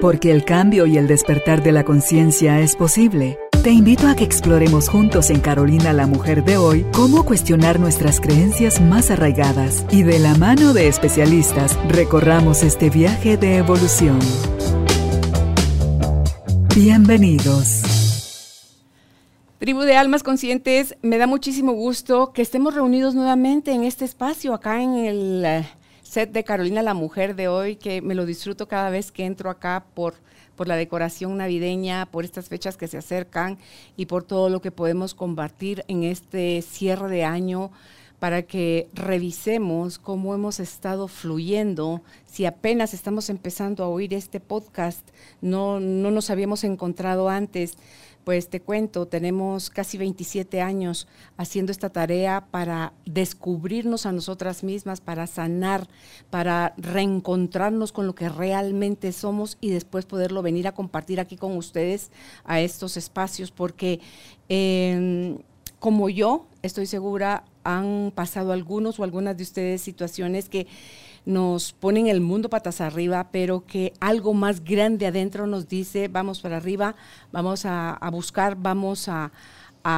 Porque el cambio y el despertar de la conciencia es posible. Te invito a que exploremos juntos en Carolina la Mujer de hoy cómo cuestionar nuestras creencias más arraigadas y de la mano de especialistas recorramos este viaje de evolución. Bienvenidos. Tribu de Almas Conscientes, me da muchísimo gusto que estemos reunidos nuevamente en este espacio, acá en el set de Carolina la Mujer de hoy, que me lo disfruto cada vez que entro acá por por la decoración navideña, por estas fechas que se acercan y por todo lo que podemos compartir en este cierre de año para que revisemos cómo hemos estado fluyendo. Si apenas estamos empezando a oír este podcast, no, no nos habíamos encontrado antes, pues te cuento, tenemos casi 27 años haciendo esta tarea para descubrirnos a nosotras mismas, para sanar, para reencontrarnos con lo que realmente somos y después poderlo venir a compartir aquí con ustedes a estos espacios, porque em, como yo, estoy segura, han pasado algunos o algunas de ustedes situaciones que nos ponen el mundo patas arriba, pero que algo más grande adentro nos dice, vamos para arriba, vamos a, buscar, vamos a,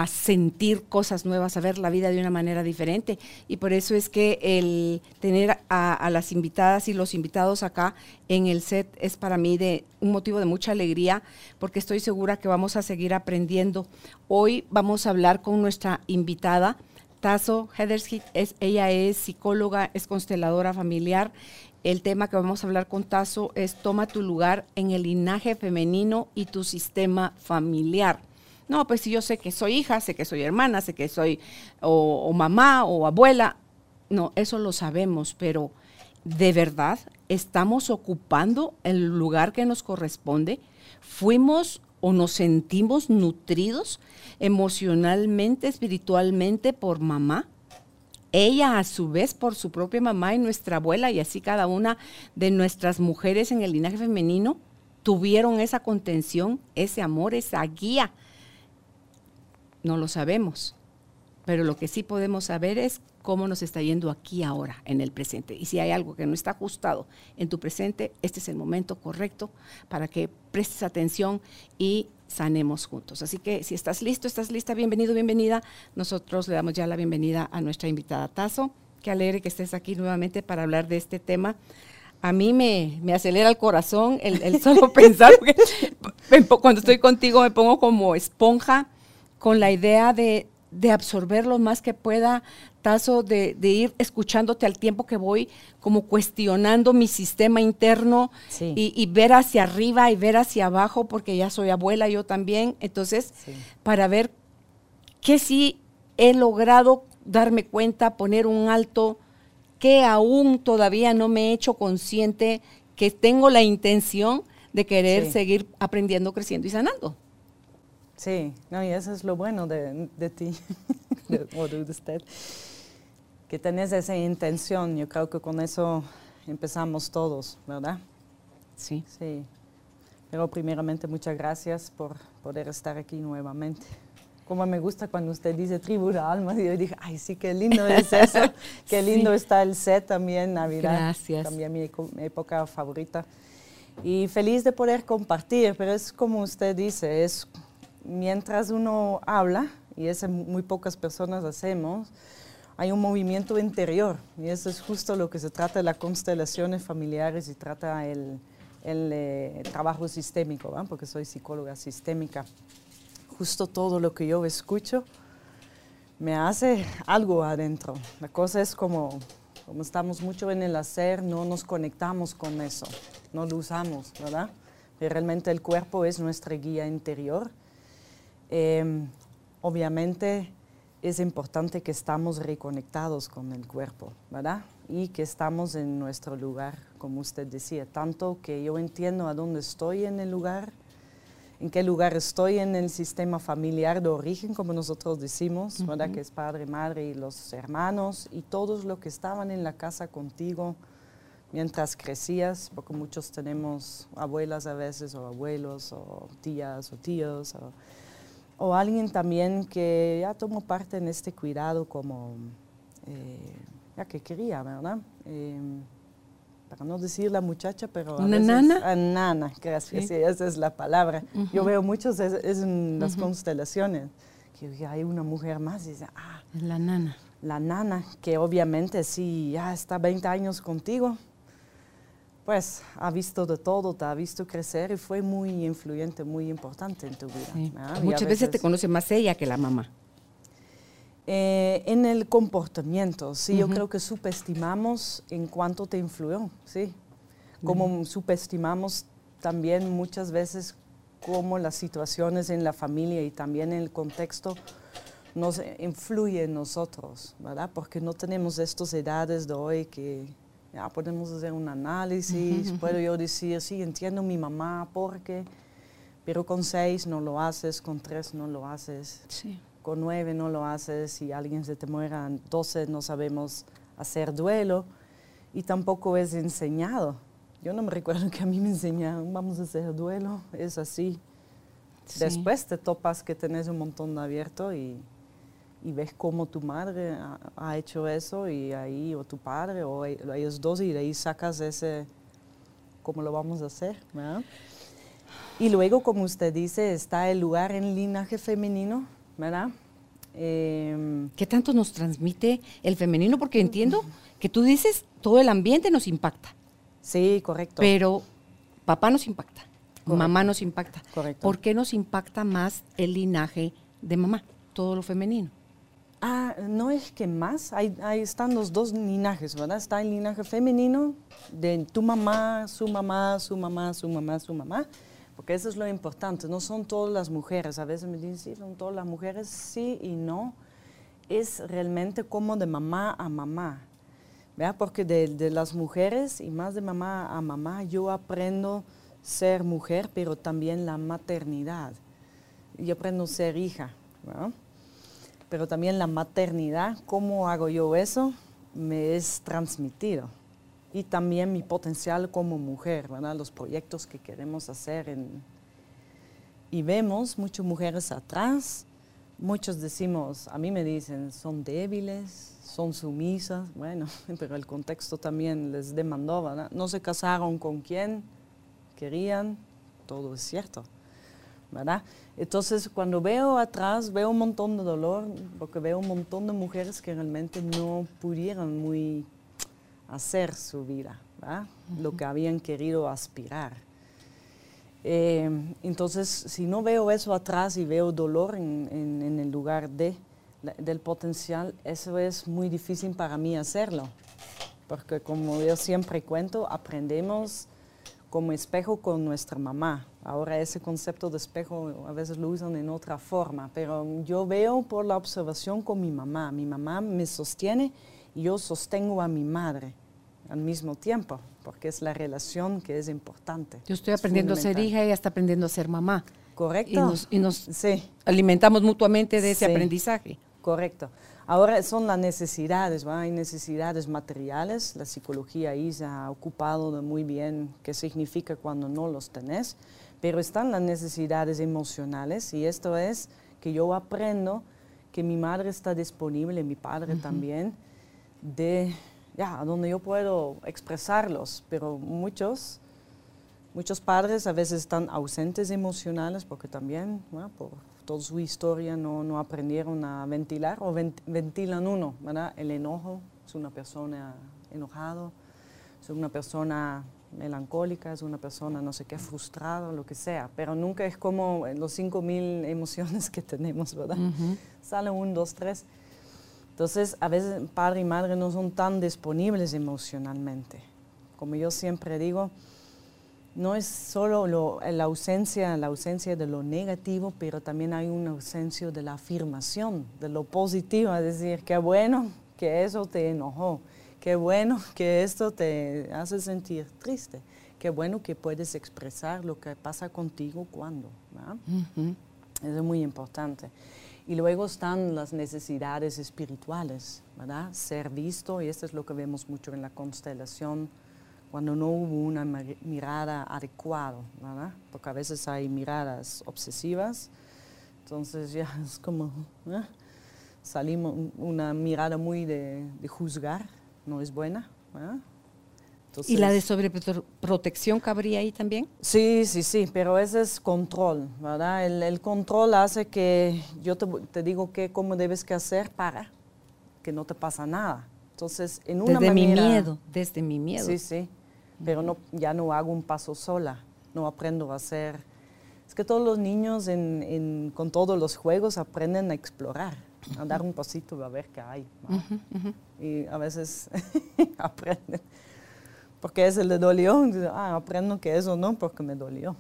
sentir cosas nuevas, a ver la vida de una manera diferente. Y por eso es que el tener a, las invitadas y los invitados acá en el set es para mí de un motivo de mucha alegría, porque estoy segura que vamos a seguir aprendiendo. Hoy vamos a hablar con nuestra invitada. Tazo Heather's es, ella es psicóloga, es consteladora familiar. El tema que vamos a hablar con Tazo es Toma tu lugar en el linaje femenino y tu sistema familiar. No, pues si yo sé que soy hija, sé que soy hermana, sé que soy o, mamá o abuela. No, eso lo sabemos, pero ¿de verdad estamos ocupando el lugar que nos corresponde? ¿Fuimos o nos sentimos nutridos emocionalmente, espiritualmente por mamá. Ella a su vez por su propia mamá y nuestra abuela y así cada una de nuestras mujeres en el linaje femenino tuvieron esa contención, ese amor, esa guía. No lo sabemos, pero lo que sí podemos saber es cómo nos está yendo aquí ahora, en el presente. Y si hay algo que no está ajustado en tu presente, este es el momento correcto para que prestes atención y sanemos juntos. Así que si estás listo, estás lista, bienvenido, bienvenida. Nosotros le damos ya la bienvenida a nuestra invitada Tazo. Qué alegre que estés aquí nuevamente para hablar de este tema. A mí me, me acelera el corazón el, solo pensar, cuando estoy contigo me pongo como esponja con la idea de, de absorber lo más que pueda, De, ir escuchándote al tiempo que voy, como cuestionando mi sistema interno y, ver hacia arriba y ver hacia abajo, porque ya soy abuela yo también, entonces, para ver qué sí he logrado darme cuenta, poner un alto, que aún todavía no me he hecho consciente que tengo la intención de querer seguir aprendiendo, creciendo y sanando. Sí, no, y eso es lo bueno de, de ti, o de usted, que tenés esa intención. Yo creo que con eso empezamos todos, ¿verdad? Sí. Sí. Pero primeramente muchas gracias por poder estar aquí nuevamente. Como me gusta cuando usted dice tribu de almas, yo dije, ay, sí, qué lindo es eso, qué lindo está el set también, Navidad. Gracias. También mi, mi época favorita. Y feliz de poder compartir, pero es como usted dice, es mientras uno habla, y eso muy pocas personas hacemos, hay un movimiento interior. Y eso es justo lo que se trata de las constelaciones familiares y trata el, el, eh, trabajo sistémico, porque soy psicóloga sistémica. Justo todo lo que yo escucho me hace algo adentro. La cosa es como, como estamos mucho en el hacer, no nos conectamos con eso, no lo usamos, ¿verdad? Y realmente el cuerpo es nuestra guía interior Em, obviamente es importante que estamos reconectados con el cuerpo, ¿verdad? Y que estamos en nuestro lugar, como usted decía, tanto que yo entiendo a dónde estoy en el lugar, en qué lugar estoy en el sistema familiar de origen, como nosotros decimos, ¿verdad? Que es padre, madre y los hermanos y todos los que estaban en la casa contigo mientras crecías, porque muchos tenemos abuelas a veces, o abuelos, o tías, o tíos, o o alguien también que ya tomó parte en este cuidado como, eh, ya que quería, ¿verdad? Em, para no decir la muchacha, pero... ¿Una nana? A nana, gracias, sí. esa es la palabra. Yo veo muchos es, en las constelaciones, que hay una mujer más y dice, ah... Es la nana. La nana, que obviamente sí, ya está 20 años contigo, pues ha visto de todo, te ha visto crecer y fue muy influyente, muy importante en tu vida. Muchas veces, veces te conoce más ella que la mamá. Eh, en el comportamiento, sí, yo creo que subestimamos en cuánto te influyó, sí. Como subestimamos también muchas veces cómo las situaciones en la familia y también en el contexto nos influyen en nosotros, ¿verdad? Porque no tenemos estas edades de hoy que ya podemos hacer un análisis, puedo yo decir, sí, entiendo mi mamá, porque, pero con seis no lo haces, con tres no lo haces. Sí con nueve no lo haces, si alguien se te muera, doce no sabemos hacer duelo y tampoco es enseñado. Yo no me recuerdo que a mí me enseñaron, vamos a hacer duelo, es así. Después te topas que tenés un montón de abierto y, y ves cómo tu madre ha, hecho eso y ahí, o tu padre, o e, ellos dos, y de ahí sacas ese, cómo lo vamos a hacer. Y luego, como usted dice, está el lugar en linaje femenino, ¿verdad? Em, ¿Qué tanto nos transmite el femenino? Porque entiendo que tú dices, todo el ambiente nos impacta. Sí, correcto. Pero papá nos impacta, mamá nos impacta. Correcto. ¿Por qué nos impacta más el linaje de mamá, todo lo femenino? Ah, no es que más, ahí, están los dos linajes, ¿verdad? Está el linaje femenino de tu mamá, su mamá, su mamá, su mamá, su mamá, porque eso es lo importante, no son todas las mujeres, a veces me dicen, sí, son todas las mujeres, sí y no, es realmente como de mamá a mamá, ¿verdad? Porque de, de las mujeres y más de mamá a mamá yo aprendo ser mujer, pero también la maternidad, yo aprendo ser hija, ¿verdad? Pero también la maternidad, ¿cómo hago yo eso? Me es transmitido y también mi potencial como mujer, ¿verdad? los proyectos que queremos hacer. En, y vemos muchas mujeres atrás, muchos decimos, a mí me dicen, son débiles, son sumisas, bueno, pero el contexto también les demandó, ¿verdad? no se casaron con quien querían, todo es cierto. ¿Verdad? Entonces, cuando veo atrás, veo un montón de dolor, porque veo un montón de mujeres que realmente no pudieron muy hacer su vida, lo que habían querido aspirar. Eh, entonces, si no veo eso atrás y veo dolor en, el lugar de, del potencial, eso es muy difícil para mí hacerlo. Porque como yo siempre cuento, aprendemos como espejo con nuestra mamá. Ahora ese concepto de espejo a veces lo usan en otra forma, pero yo veo por la observación con mi mamá. Mi mamá me sostiene y yo sostengo a mi madre al mismo tiempo, porque es la relación que es importante. Yo estoy aprendiendo a ser hija y ella está aprendiendo a ser mamá. Correcto. Y nos, alimentamos mutuamente de ese aprendizaje. Correcto. Ahora son las necesidades, hay necesidades materiales, la psicología ahí se ha ocupado de muy bien qué significa cuando no los tenés, pero están las necesidades emocionales y esto es que yo aprendo que mi madre está disponible, mi padre también, de ya, donde yo puedo expresarlos, pero muchos, muchos padres a veces están ausentes emocionales porque también, por toda su historia, no, no aprendieron a ventilar o ventilan uno, ¿verdad? El enojo es una persona enojado, es una persona melancólica, es una persona no sé qué, frustrada, lo que sea, pero nunca es como los 5.000 emociones que tenemos, ¿verdad? Sale un, dos, tres. Entonces, a veces padre y madre no son tan disponibles emocionalmente. Como yo siempre digo, no es solo la, ausencia, la ausencia de lo negativo, pero también hay una ausencia de la afirmación, de lo positivo, es decir, qué bueno que eso te enojó, qué bueno que esto te hace sentir triste, qué bueno que puedes expresar lo que pasa contigo cuando. Eso es muy importante. Y luego están las necesidades espirituales, ¿verdad? Ser visto, y esto es lo que vemos mucho en la constelación, cuando no hubo una mirada adecuada, ¿verdad? Porque a veces hay miradas obsesivas, entonces ya es como, ¿eh? salimos una mirada muy de, juzgar, no es buena, ¿verdad? ¿Y la de sobreprotección cabría ahí también? Sí, sí, sí, pero ese es control, ¿verdad? El, control hace que yo te, digo que cómo debes que hacer para que no te pasa nada. Entonces, en una desde mi miedo, desde mi miedo. Sí, sí, pero no, ya no hago un paso sola, no aprendo a hacer... Es que todos los niños con todos los juegos aprenden a explorar, a dar un pasito a ver qué hay. Y a veces aprenden porque ese le dolió, ah, aprendo que eso no, porque me dolió.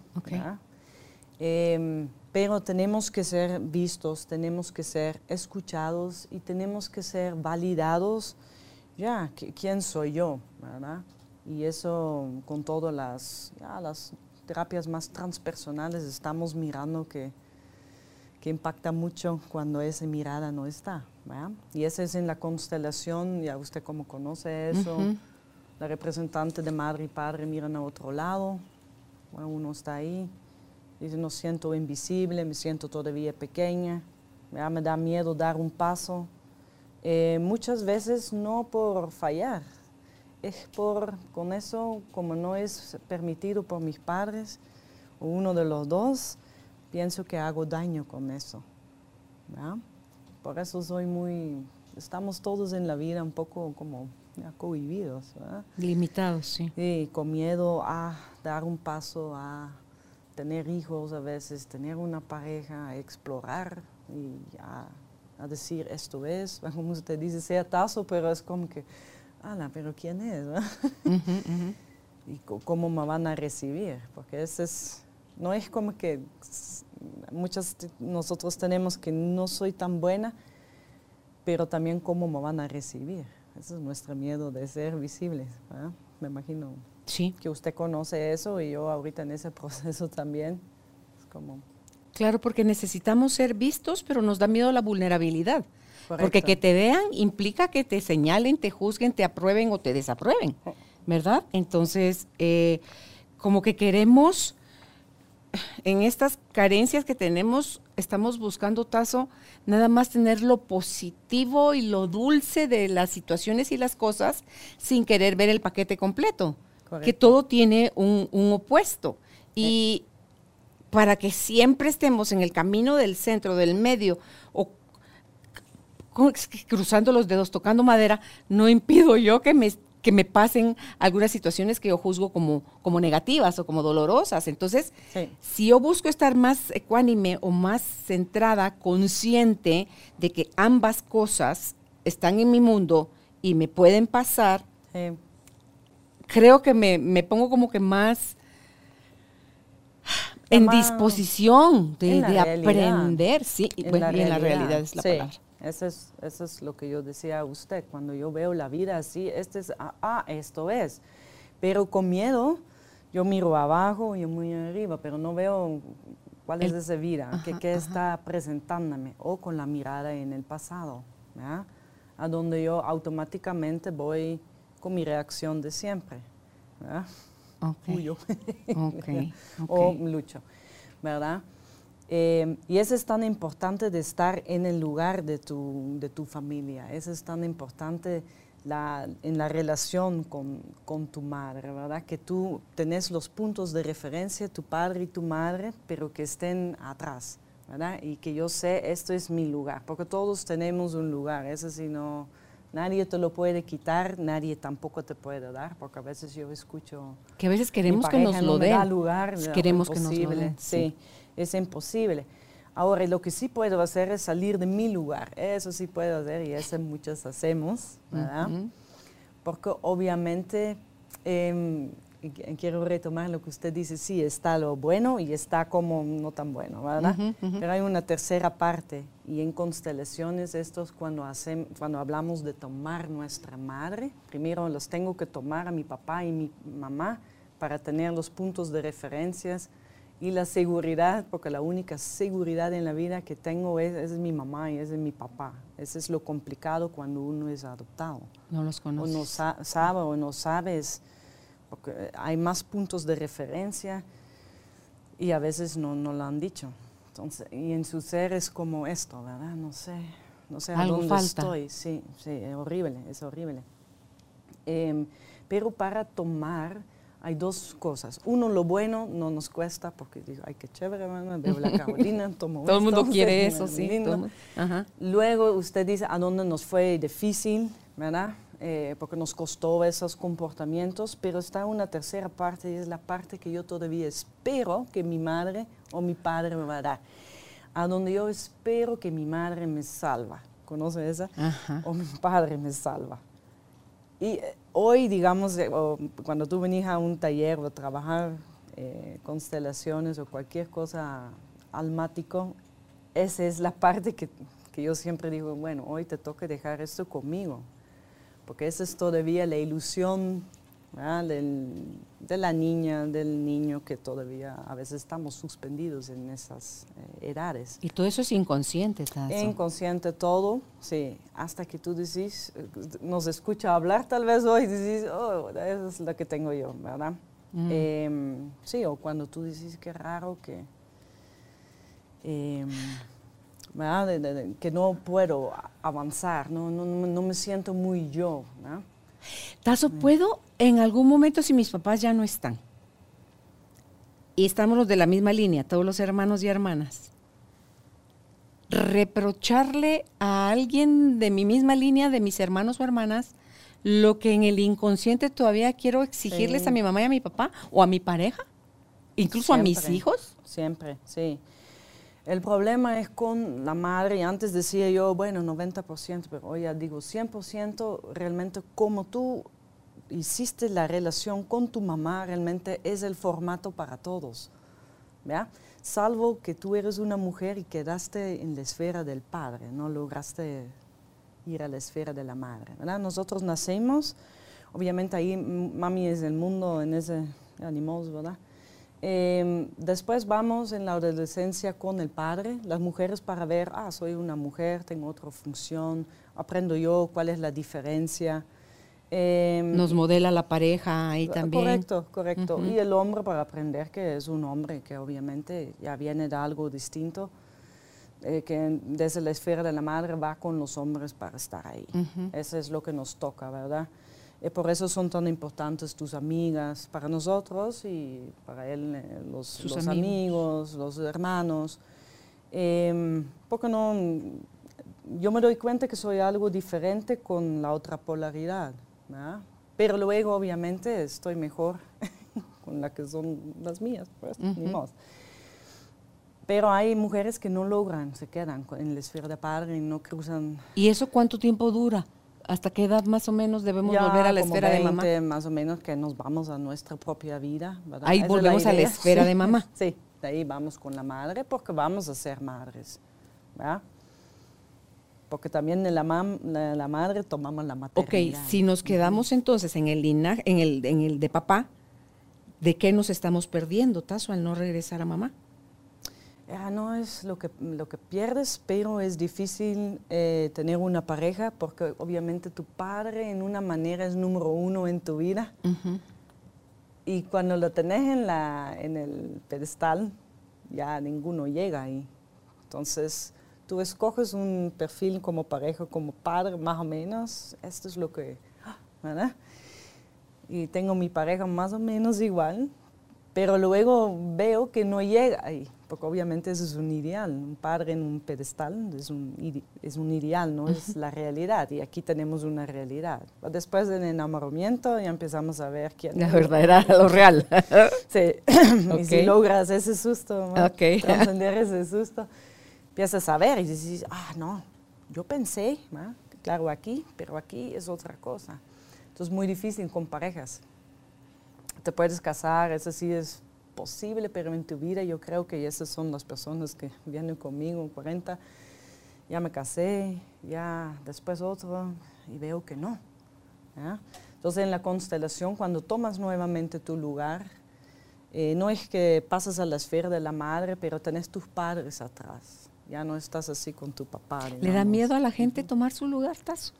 Em, pero tenemos que ser vistos, tenemos que ser escuchados y tenemos que ser validados. Ya, ¿quién soy yo? ¿verdad? Y eso con todas las, las terapias más transpersonales estamos mirando que, que impacta mucho cuando esa mirada no está. ¿verdad? Y ese es en la constelación, ya usted como conoce eso. La representante de madre y padre miran a otro lado, uno está ahí, dice, no siento invisible, me siento todavía pequeña, me da miedo dar un paso. Eh, muchas veces no por fallar, es por, con eso, como no es permitido por mis padres, o uno de los dos, pienso que hago daño con eso. Por eso soy muy, estamos todos en la vida un poco como cohibidos. Limitados, sí. Sí, con miedo a dar un paso, a tener hijos a veces, tener una pareja, a explorar y a, decir esto es, como usted dice, sea tazo, pero es como que, ala, pero ¿quién es? Y cómo me van a recibir, porque ese es, no es como que muchas nosotros tenemos que no soy tan buena, pero también cómo me van a recibir. Ese es nuestro miedo de ser visibles. Me imagino sí. que usted conoce eso y yo ahorita en ese proceso también. como... Claro, porque necesitamos ser vistos, pero nos da miedo la vulnerabilidad. Porque que te vean implica que te señalen, te juzguen, te aprueben o te desaprueben, ¿verdad? Entonces, eh, como que queremos, en estas carencias que tenemos, estamos buscando, Tazo, nada más tener lo positivo y lo dulce de las situaciones y las cosas sin querer ver el paquete completo, que todo tiene un, opuesto. Y para que siempre estemos en el camino del centro, del medio, o cruzando los dedos, tocando madera, no impido yo que me que me pasen algunas situaciones que yo juzgo como, como negativas o como dolorosas. Entonces, si yo busco estar más ecuánime o más centrada, consciente de que ambas cosas están en mi mundo y me pueden pasar, creo que me, pongo como que más en disposición de, aprender, sí, y, en la realidad es la palabra. Eso es, eso es lo que yo decía a usted, cuando yo veo la vida así, este es, ah, ah, esto es. Pero con miedo, yo miro abajo, yo muy arriba, pero no veo cuál es esa vida, qué, está presentándome, o con la mirada en el pasado, a donde yo automáticamente voy con mi reacción de siempre. o lucho, ¿verdad? Eh, y eso es tan importante de estar en el lugar de tu, de tu familia, eso es tan importante la, en la relación con, con, tu madre, ¿verdad? Que tú tenés los puntos de referencia, tu padre y tu madre, pero que estén atrás, ¿verdad? Y que yo sé, esto es mi lugar, porque todos tenemos un lugar, eso sí no, nadie te lo puede quitar, nadie tampoco te puede dar, porque a veces yo escucho... Que a veces queremos que nos lo den. lugar, queremos que nos lo den. sí es imposible. Ahora, lo que sí puedo hacer es salir de mi lugar. Eso sí puedo hacer y eso muchos hacemos, ¿verdad? Porque obviamente, em, quiero retomar lo que usted dice, sí, está lo bueno y está como no tan bueno, ¿verdad? Pero hay una tercera parte y en constelaciones estos cuando, hacen, cuando hablamos de tomar nuestra madre, primero los tengo que tomar a mi papá y mi mamá para tener los puntos de referencias y la seguridad, porque la única seguridad en la vida que tengo es, es mi mamá y es mi papá. Eso es lo complicado cuando uno es adoptado. No los conoces. O no sabe o no sabes, porque hay más puntos de referencia y a veces no, no lo han dicho. Entonces, y en su ser es como esto, ¿verdad? No sé, no sé a dónde estoy. Sí, sí, es horrible, es horrible. Em, Pero para tomar hay dos cosas. Uno, lo bueno no nos cuesta porque digo, ay, qué chévere, veo la Carolina, tomo Todo el mundo quiere eso, sí. Luego usted dice a dónde nos fue difícil, ¿verdad? Eh, porque nos costó esos comportamientos, pero está una tercera parte y es la parte que yo todavía espero que mi madre o mi padre me va a dar. A donde yo espero que mi madre me salva. ¿Conoce esa? O mi padre me salva. Y eh, hoy, digamos, eh, cuando tú venís a un taller o trabajar eh, constelaciones o cualquier cosa almático, esa es la parte que, que, yo siempre digo, bueno, hoy te toca dejar esto conmigo, porque esa es todavía la ilusión de la niña, del niño, que todavía a veces estamos suspendidos en esas eh, edades. Y todo eso es inconsciente, ¿estás? Inconsciente todo, sí, hasta que tú decís, eh, nos escucha hablar tal vez hoy, decís, oh, esa es la que tengo yo, ¿verdad? Mm. Em, sí, o cuando tú decís, qué raro que... Em, que no puedo avanzar, no, no, no me siento muy yo. ¿verdad? Tazo, ¿puedo en algún momento si mis papás ya no están? Y estamos los de la misma línea, todos los hermanos y hermanas. Reprocharle a alguien de mi misma línea, de mis hermanos o hermanas, lo que en el inconsciente todavía quiero exigirles a mi mamá y a mi papá o a mi pareja, incluso a mis hijos. Siempre, sí. El problema es con la madre, y antes decía yo, bueno, 90%, pero hoy ya digo 100%, realmente como tú hiciste la relación con tu mamá, realmente es el formato para todos. ¿ya? Salvo que tú eres una mujer y quedaste en la esfera del padre, no lograste ir a la esfera de la madre. ¿verdad? Nosotros nacemos, obviamente ahí mami es el mundo en ese animal, ¿verdad? Em, después vamos en la adolescencia con el padre, las mujeres para ver, ah, soy una mujer, tengo otra función, aprendo yo cuál es la diferencia. Em, Nos modela la pareja ahí también. Correcto, correcto. Y el hombre para aprender que es un hombre, que obviamente ya viene de algo distinto, eh, que desde la esfera de la madre va con los hombres para estar ahí. Eso es lo que nos toca, ¿verdad? Y por eso son tan importantes tus amigas para nosotros y para él, eh, los, amigos. los hermanos. Eh, porque no, yo me doy cuenta que soy algo diferente con la otra polaridad. Pero luego, obviamente, estoy mejor con la que son las mías, pues, ni más. Pero hay mujeres que no logran, se quedan en la esfera de padre y no cruzan. ¿Y eso cuánto tiempo dura? ¿Hasta qué edad más o menos debemos volver a la esfera de mamá? Más o menos que nos vamos a nuestra propia vida. Ahí volvemos a la esfera de mamá. Sí, de ahí vamos con la madre porque vamos a ser madres. ¿verdad? Porque también de la, la, madre tomamos la maternidad. Ok, si nos quedamos entonces en el linaje, en el, en el de papá, ¿de qué nos estamos perdiendo, Tazo, al no regresar a mamá? Ya no es lo que, lo que pierdes, pero es difícil eh, tener una pareja porque obviamente tu padre en una manera es número uno en tu vida. Y cuando lo tenés en, la, en el pedestal, ya ninguno llega ahí. Entonces, tú escoges un perfil como pareja, como padre, más o menos. Esto es lo que... ¿verdad? Y tengo mi pareja más o menos igual, pero luego veo que no llega ahí porque obviamente eso es un ideal, un padre en un pedestal es un, es un ideal, no es la realidad, y aquí tenemos una realidad. Después del enamoramiento ya empezamos a ver quién La verdad era lo real. sí, y si logras ese susto, okay. trascender ese susto, empiezas a ver y dices, ah, no, yo pensé, claro, aquí, pero aquí es otra cosa. Entonces es muy difícil con parejas. Te puedes casar, eso sí es posible, pero en tu vida yo creo que esas son las personas que vienen conmigo, 40, ya me casé, ya después otro, y veo que no. Entonces en la constelación, cuando tomas nuevamente tu lugar, eh, no es que pasas a la esfera de la madre, pero tenés tus padres atrás. Ya no estás así con tu papá. ¿Le da miedo a la gente tomar su lugar, Tazo?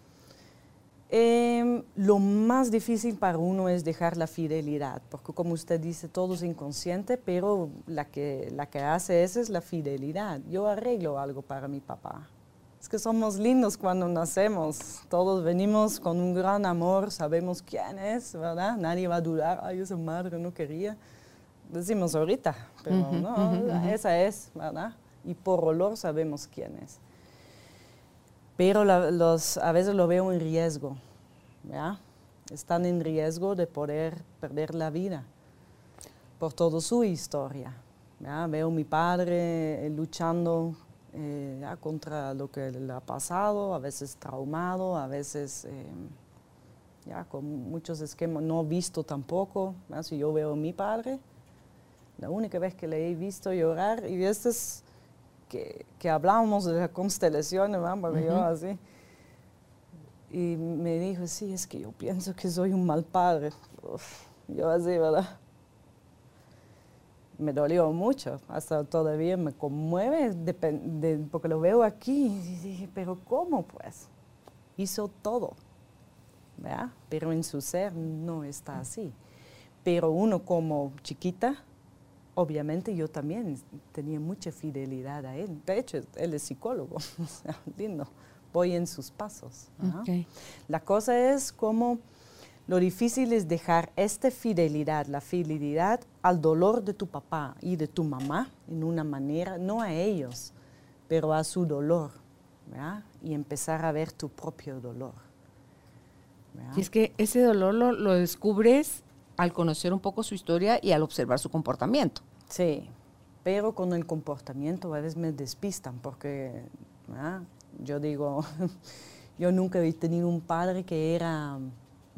Em, lo más difícil para uno es dejar la fidelidad, porque como usted dice, todo es inconsciente, pero la que, la que hace eso es la fidelidad. Yo arreglo algo para mi papá. Es que somos lindos cuando nacemos. Todos venimos con un gran amor, sabemos quién es, ¿verdad? Nadie va a dudar, ay, esa madre no quería. Decimos ahorita, pero no, esa es, ¿verdad? Y por olor sabemos quién es. Pero los, a veces lo veo en riesgo, ¿verdad? Están en riesgo de poder perder la vida por toda su historia. ¿verdad? Veo a mi padre luchando eh, contra lo que le ha pasado, a veces traumado, a veces em, ya con muchos esquemas no visto tampoco. Si yo veo a mi padre, la única vez que le he visto llorar, y esto es que, que hablábamos de la constelación, porque yo así, y me dijo, sí, es que yo pienso que soy un mal padre. yo así, ¿verdad? me dolió mucho, hasta todavía me conmueve porque lo veo aquí y dije, pero ¿cómo pues? Hizo todo, ¿verdad? Pero en su ser no está así. Pero uno como chiquita, obviamente yo también tenía mucha fidelidad a él. De hecho, él es psicólogo, lindo. Voy en sus pasos. La cosa es como lo difícil es dejar esta fidelidad, la fidelidad al dolor de tu papá y de tu mamá en una manera, no a ellos, pero a su dolor, y empezar a ver tu propio dolor. Y es que ese dolor lo, descubres al conocer un poco su historia y al observar su comportamiento. Sí, pero con el comportamiento a veces me despistan porque yo digo, yo nunca he tenido un padre que era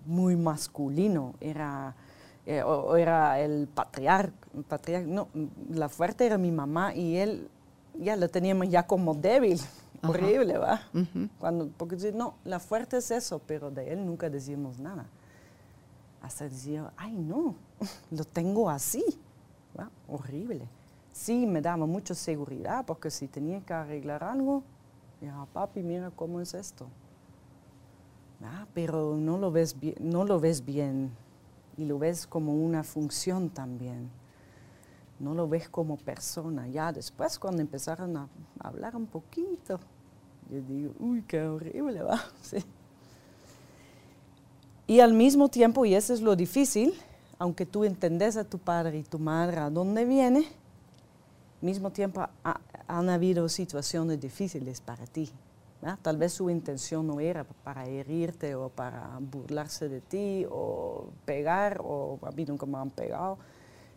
muy masculino, era, eh, o, era el patriarca, no, la fuerte era mi mamá y él ya lo teníamos ya como débil, horrible, ¿va? Cuando, porque no, la fuerte es eso, pero de él nunca decimos nada. Hasta decía, ay no, lo tengo así, horrible. Sí, me daba mucha seguridad porque si tenía que arreglar algo, ya, papi, mira cómo es esto. Ah, pero no lo, ves bien, no lo ves bien y lo ves como una función también. No lo ves como persona. Ya después cuando empezaron a hablar un poquito, yo digo, uy, qué horrible, va. Y al mismo tiempo, y eso es lo difícil, aunque tú entendés a tu padre y tu madre a dónde viene, mismo tiempo han habido situaciones difíciles para ti. Tal vez su intención no era para herirte o para burlarse de ti o pegar, o a mí nunca han pegado,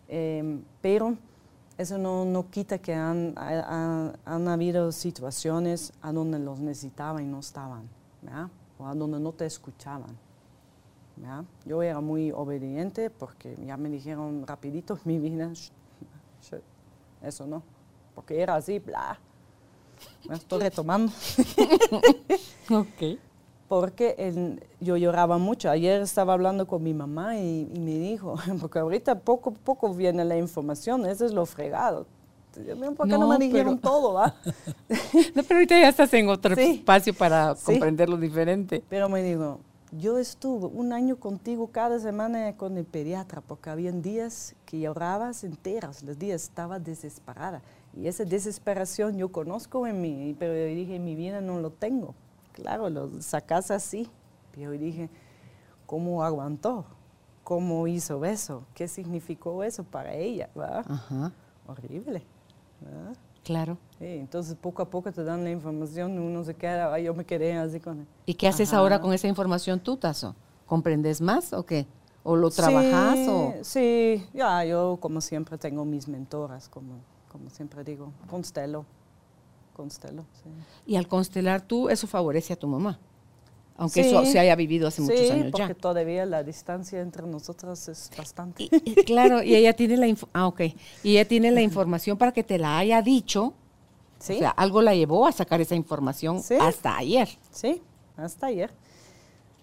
em, pero eso no, quita que han, han habido situaciones a donde los necesitaban y no estaban, o a donde no te escuchaban. Yo era muy obediente porque ya me dijeron rapidito mi vida, eso no, porque era así, bla me estoy retomando. ok. Porque yo lloraba mucho. Ayer estaba hablando con mi mamá y, me dijo, porque ahorita poco poco viene la información, eso es lo fregado. ¿Por qué no, me dijeron todo? ¿va? no, pero ahorita ya estás en otro espacio para comprenderlo diferente. Pero me dijo, yo estuve un año contigo cada semana con el pediatra, porque había días que llorabas enteras, los días estaba desesperada. Y esa desesperación yo conozco en mí, pero yo dije, en mi vida no lo tengo. Claro, lo sacas así. Pero yo dije, ¿cómo aguantó? ¿Cómo hizo eso? ¿Qué significó eso para ella? Horrible. Claro. entonces poco a poco te dan la información, uno se queda, yo me quedé así con... ¿Y qué haces ahora con esa información tú, Tazo? ¿Comprendes más o qué? ¿O lo trabajas? Sí, o? sí, ya, yo como siempre tengo mis mentoras, como como siempre digo, constelo, constelo. Sí. Y al constelar tú, eso favorece a tu mamá, aunque eso se haya vivido hace muchos años ya. porque todavía la distancia entre nosotras es bastante. claro, y ella tiene la ah, okay. y ella tiene la información para que te la haya dicho. ¿Sí? O sea, algo la llevó a sacar esa información hasta ayer. Sí, hasta ayer.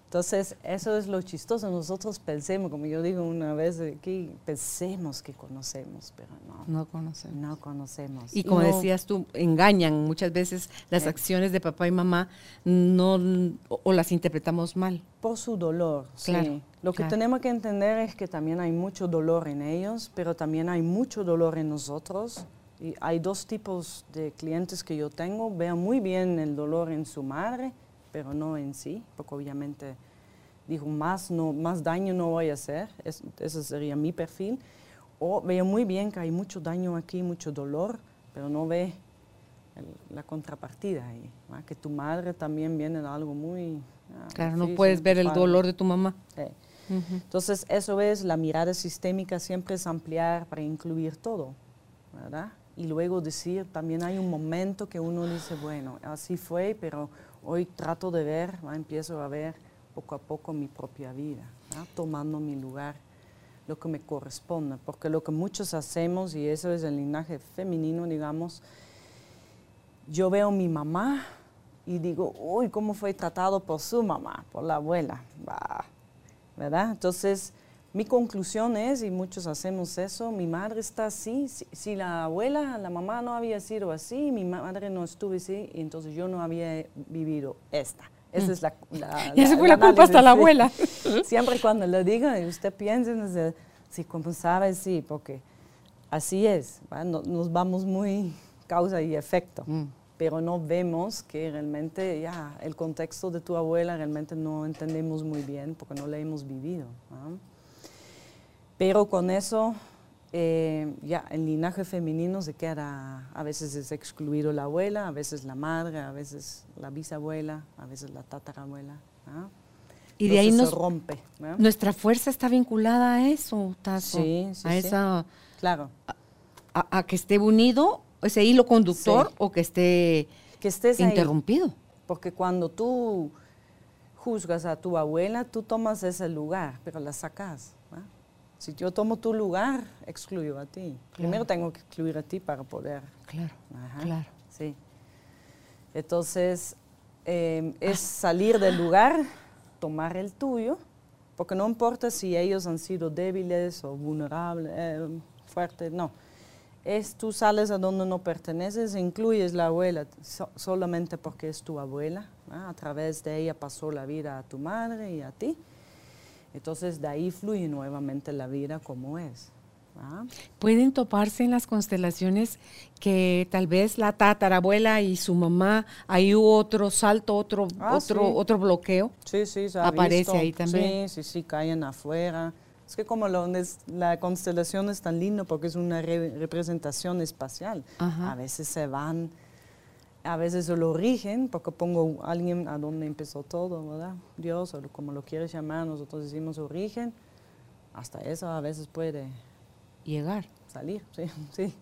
Entonces, eso es lo chistoso. Nosotros pensemos, como yo digo una vez aquí, pensemos que conocemos, pero no. No conocemos. No conocemos. Y como decías tú, engañan muchas veces las acciones de papá y mamá, no o, las interpretamos mal. Por su dolor, claro. Lo que tenemos que entender es que también hay mucho dolor en ellos, pero también hay mucho dolor en nosotros Y hay dos tipos de clientes que yo tengo. Veo muy bien el dolor en su madre, pero no en sí, porque obviamente digo, más, no, más daño no voy a hacer. ese sería mi perfil. O veo muy bien que hay mucho daño aquí, mucho dolor, pero no ve la contrapartida ahí, que tu madre también viene de algo muy... Ah, claro, no puedes ver el dolor de tu mamá. Entonces, eso es, la mirada sistémica siempre es ampliar para incluir todo, ¿verdad? Y luego decir, también hay un momento que uno dice, bueno, así fue, pero hoy trato de ver, empiezo a ver poco a poco mi propia vida, tomando mi lugar, lo que me corresponde, porque lo que muchos hacemos, y eso es el linaje femenino, digamos, yo veo a mi mamá y digo, uy, ¿cómo fue tratado por su mamá, por la abuela? ¿Verdad? Entonces, mi conclusión es, y muchos hacemos eso, mi madre está así, si, la abuela, la mamá no había sido así, mi madre no estuvo así, entonces yo no había vivido esta. Esa mm. es la, la, y esa fue la, culpa hasta la abuela. Siempre cuando lo digo, usted piensa, sí, como sabe, sí, porque así es, nos vamos muy causa y efecto. Mm pero no vemos que realmente ya el contexto de tu abuela realmente no entendemos muy bien porque no la hemos vivido. Pero con eso, eh, ya el linaje femenino se queda, a veces es excluido la abuela, a veces la madre, a veces la bisabuela, a veces la tatarabuela. Y de ahí nos rompe. Nuestra fuerza está vinculada a eso, Tazo. Sí, sí, a esa, claro. a, que esté unido ese hilo conductor o que esté que estés interrumpido. Porque cuando tú juzgas a tu abuela, tú tomas ese lugar, pero la sacas. Si yo tomo tu lugar, excluyo a ti. Primero tengo que excluir a ti para poder. Claro, claro. Sí. Entonces, em, es salir del lugar, tomar el tuyo, porque no importa si ellos han sido débiles o vulnerables, eh, fuertes, no es tú sales a donde no perteneces, incluyes la abuela solamente porque es tu abuela, a través de ella pasó la vida a tu madre y a ti. Entonces de ahí fluye nuevamente la vida como es. Pueden toparse en las constelaciones que tal vez la tatarabuela y su mamá, hay otro salto, otro, ah, otro, otro bloqueo. Sí, sí, aparece ahí también. Sí, sí, sí, caen afuera. Es que como la constelación es tan lindo porque es una representación espacial, a veces se van, a veces se lo rigen, porque pongo a alguien a donde empezó todo, ¿verdad? Dios, o como lo quieres llamar, nosotros decimos origen, hasta eso a veces puede llegar. Salir, sí, sí.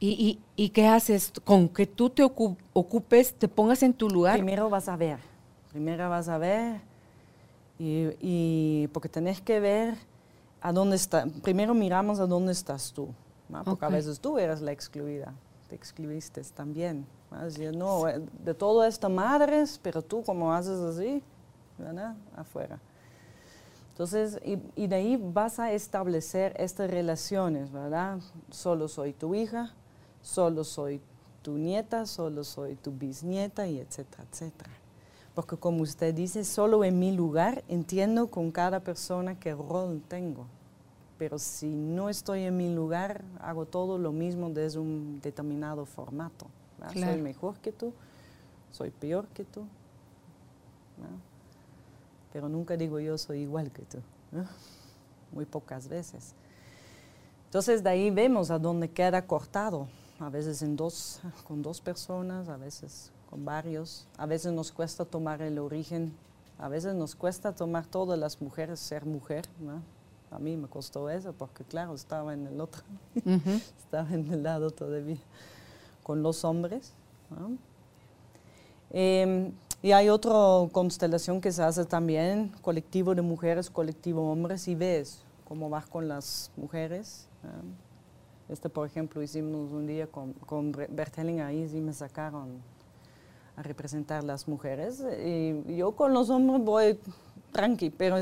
¿Y, y, qué haces? Con que tú te ocupes, te pongas en tu lugar. Primero vas a ver, primero vas a ver y, porque tenés que ver a dónde está. Primero miramos a dónde estás tú, porque a veces tú eras la excluida, excluiste también. no, eh, de todo esto madres, pero tú como haces así, ¿verdad? afuera. Entonces, y, y, de ahí vas a establecer estas relaciones, ¿verdad? Solo soy tu hija, solo soy tu nieta, solo soy tu bisnieta, y etcétera, etcétera porque como usted dice, solo en mi lugar entiendo con cada persona qué rol tengo. Pero si no estoy en mi lugar, hago todo lo mismo desde un determinado formato. Soy mejor que tú, soy peor que tú. Pero nunca digo yo soy igual que tú. Muy pocas veces. Entonces de ahí vemos a dónde queda cortado. A veces en dos, con dos personas, a veces varios. A veces nos cuesta tomar el origen, a veces nos cuesta tomar todas las mujeres ser mujer, A mí me costó eso porque, claro, estaba en el otro, estaba en el lado todavía con los hombres. Em, y hay otra constelación que se hace también, colectivo de mujeres, colectivo hombres, y ves cómo vas con las mujeres. Este, por ejemplo, hicimos un día con, con Bertelling ahí, sí me sacaron a representar las mujeres. Y yo con los hombres voy tranqui, pero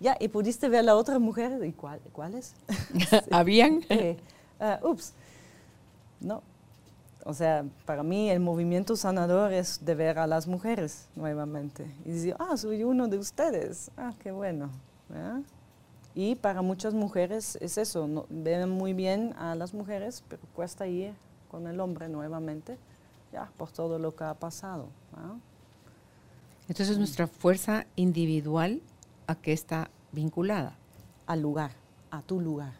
ya, ¿y pudiste ver la otra mujer? ¿Y cuál, cuáles? ¿Habían? Eh, ah, ups, no. O sea, para mí el movimiento sanador es de ver a las mujeres nuevamente. Y decir, ah, soy uno de ustedes. Ah, qué bueno. Y para muchas mujeres es eso, no, ven muy bien a las mujeres, pero cuesta ir con el hombre nuevamente, ya, por todo lo que ha pasado. Entonces nuestra fuerza individual, ¿a qué está vinculada? Al lugar, a tu lugar.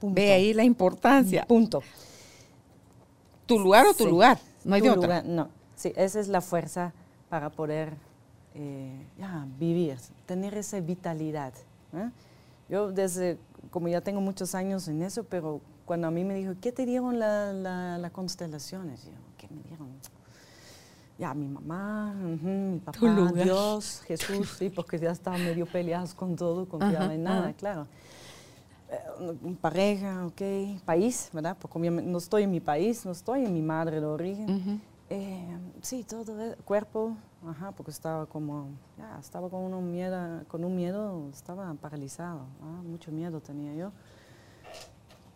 Ve ahí la importancia. Punto. Tu lugar o tu lugar, no hay de otra. no, sí, esa es la fuerza para poder eh, vivir, tener esa vitalidad. ¿eh? Yo desde, como ya tengo muchos años en eso, pero cuando a mí me dijo, ¿qué te dieron las la, constelaciones? ¿qué me dieron? Ya, mi mamá, mi papá, Dios, Jesús, sí, porque ya estaba medio peleados con todo, confiaba en nada, claro. Eh, pareja, ok, país, ¿verdad? Porque no estoy en mi país, no estoy en mi madre de origen. Eh, sí, todo el cuerpo, ajá, porque estaba como, ya, estaba con un miedo, con un miedo, estaba paralizado, mucho miedo tenía yo.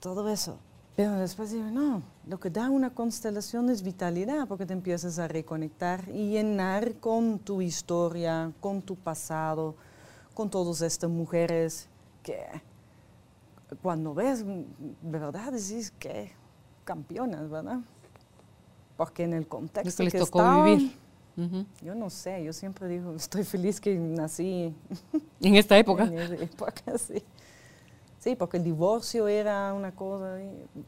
Todo eso. Pero después digo, no, lo que da una constelación es vitalidad, porque te empiezas a reconectar y llenar con tu historia, con tu pasado, con todas estas mujeres que cuando ves, de verdad decís que campeonas, ¿verdad? porque en el contexto que, les tocó vivir. Yo no sé, yo siempre digo, estoy feliz que nací. En esta época. En esta época, sí. Sí, porque el divorcio era una cosa,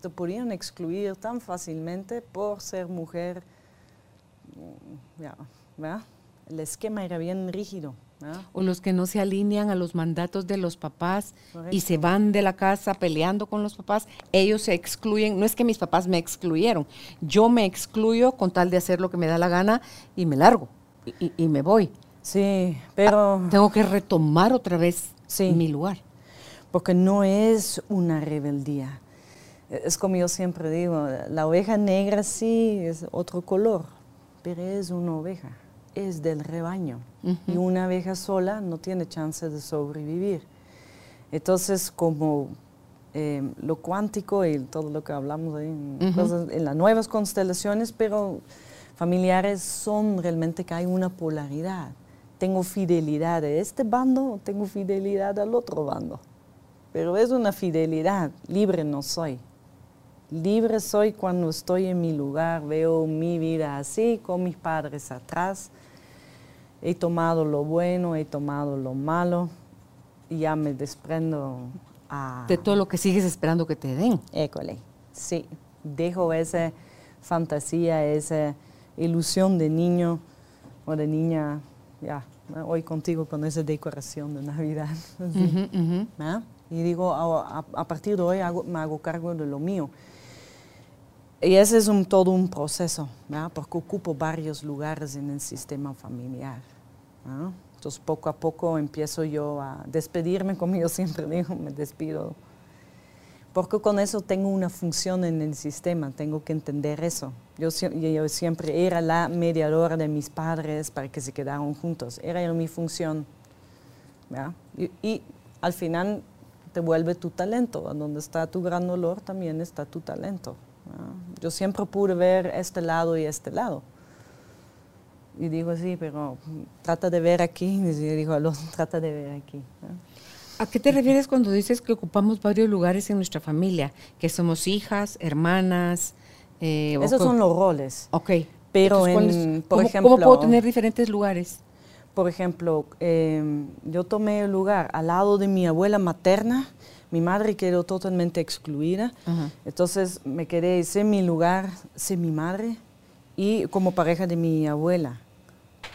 te podían excluir tan fácilmente por ser mujer. Mm, ya, ¿verdad? El esquema era bien rígido. O los que no se alinean a los mandatos de los papás y se van de la casa peleando con los papás, ellos se excluyen. No es que mis papás me excluyeron, yo me excluyo con tal de hacer lo que me da la gana y me largo y, me voy. Sí, pero... Ah, tengo que retomar otra vez mi lugar. Porque no es una rebeldía. Es como yo siempre digo, la oveja negra sí es otro color, pero es una oveja es del rebaño y una abeja sola no tiene chance de sobrevivir. Entonces, como eh, lo cuántico y todo lo que hablamos en, en las nuevas constelaciones, pero familiares son realmente que hay una polaridad. Tengo fidelidad a este bando, tengo fidelidad al otro bando. Pero es una fidelidad, libre no soy. Libre soy cuando estoy en mi lugar, veo mi vida así, con mis padres atrás, he tomado lo bueno, he tomado lo malo y ya me desprendo a... De todo lo que sigues esperando que te den. École, sí. Dejo esa fantasía, esa ilusión de niño o de niña, ya, hoy contigo con esa decoración de Navidad. Y digo, a, partir de hoy me hago cargo de lo mío. Y ese es un, todo un proceso, porque ocupo varios lugares en el sistema familiar. Entonces poco a poco empiezo yo a despedirme, como yo siempre digo, me despido. Porque con eso tengo una función en el sistema, tengo que entender eso. Yo, yo siempre era la mediadora de mis padres para que se quedaran juntos, era mi función. Y, y al final te vuelve tu talento, donde está tu gran dolor también está tu talento. Yo siempre pude ver este lado y este lado. Y digo, sí, pero trata de ver aquí. Y digo, trata de ver aquí. ¿A qué te refieres cuando dices que ocupamos varios lugares en nuestra familia? Que somos hijas, hermanas. Eh, Esos son los roles. Ok. Pero, en, por ¿cómo, ejemplo. ¿Cómo puedo tener diferentes lugares? Por ejemplo, em, yo tomé el lugar al lado de mi abuela materna mi madre quedó totalmente excluida, entonces me quedé mi lugar, mi madre y como pareja de mi abuela,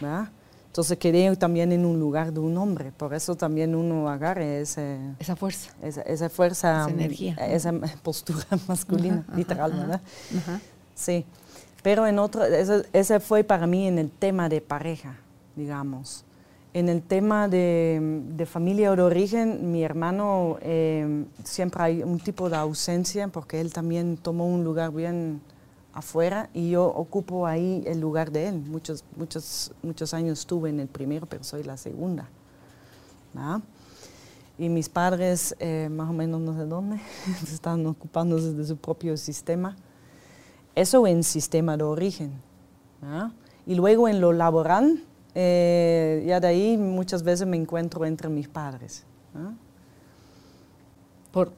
¿verdad? Entonces quedé también en un lugar de un hombre, por eso también uno agarra ese, esa fuerza, esa, fuerza, esa energía, esa postura masculina, literal, ¿verdad? Sí, pero en otro, ese fue para mí en el tema de pareja, digamos. En el tema de, familia de origen, mi hermano eh, siempre hay un tipo de ausencia porque él también tomó un lugar bien afuera y yo ocupo ahí el lugar de él. Muchos, muchos, muchos años estuve en el primero, pero soy la segunda. Y mis padres, eh, más o menos no sé dónde, están ocupándose de su propio sistema. Eso en sistema de origen. Y luego en lo laboral, eh, ya de ahí muchas veces me encuentro entre mis padres. ¿ah? Por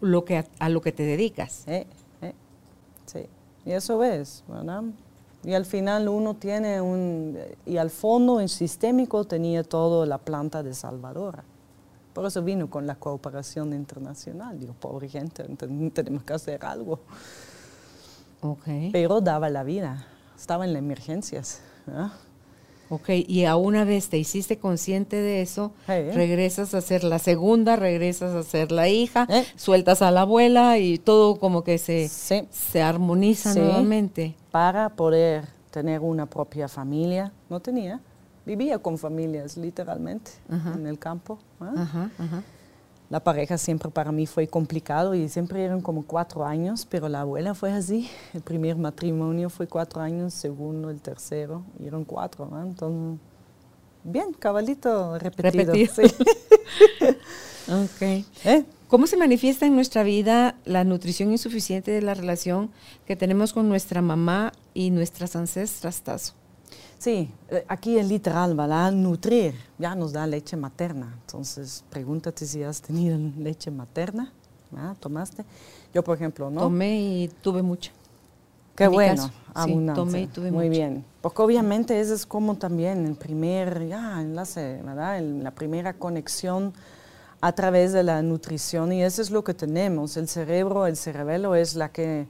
lo que a, lo que te dedicas. Eh, eh, sí, y eso es, ¿verdad? Y al final uno tiene un, y al fondo en sistémico tenía todo la planta de Salvador. Por eso vino con la cooperación internacional. Digo, pobre gente, tenemos que hacer algo. Okay. Pero daba la vida, estaba en las emergencias. ¿ah? Ok, y a una vez te hiciste consciente de eso, regresas a ser la segunda, regresas a ser la hija, ¿Eh? sueltas a la abuela y todo como que se, se armoniza nuevamente. Para poder tener una propia familia, no tenía, vivía con familias literalmente en el campo. Ajá, ajá. La pareja siempre para mí fue complicado y siempre eran como cuatro años, pero la abuela fue así. El primer matrimonio fue cuatro años, segundo, el tercero, y eran cuatro. ¿no? Entonces, bien, cabalito repetido. Sí. ok. ¿Eh? ¿Cómo se manifiesta en nuestra vida la nutrición insuficiente de la relación que tenemos con nuestra mamá y nuestras ancestras, Tazo? Sí, eh, aquí es literal, ¿verdad? Nutrir, ya nos da leche materna. Entonces, pregúntate si has tenido leche materna, ¿verdad? ¿Tomaste? Yo, por ejemplo, ¿no? Tomé y tuve mucha. Qué bueno, abundante. Sí, tomé y tuve Muy mucha. bien. Porque obviamente eso es como también el primer ya, enlace, ¿verdad? El- la primera conexión a través de la nutrición y eso es lo que tenemos. El cerebro, el cerebelo es la que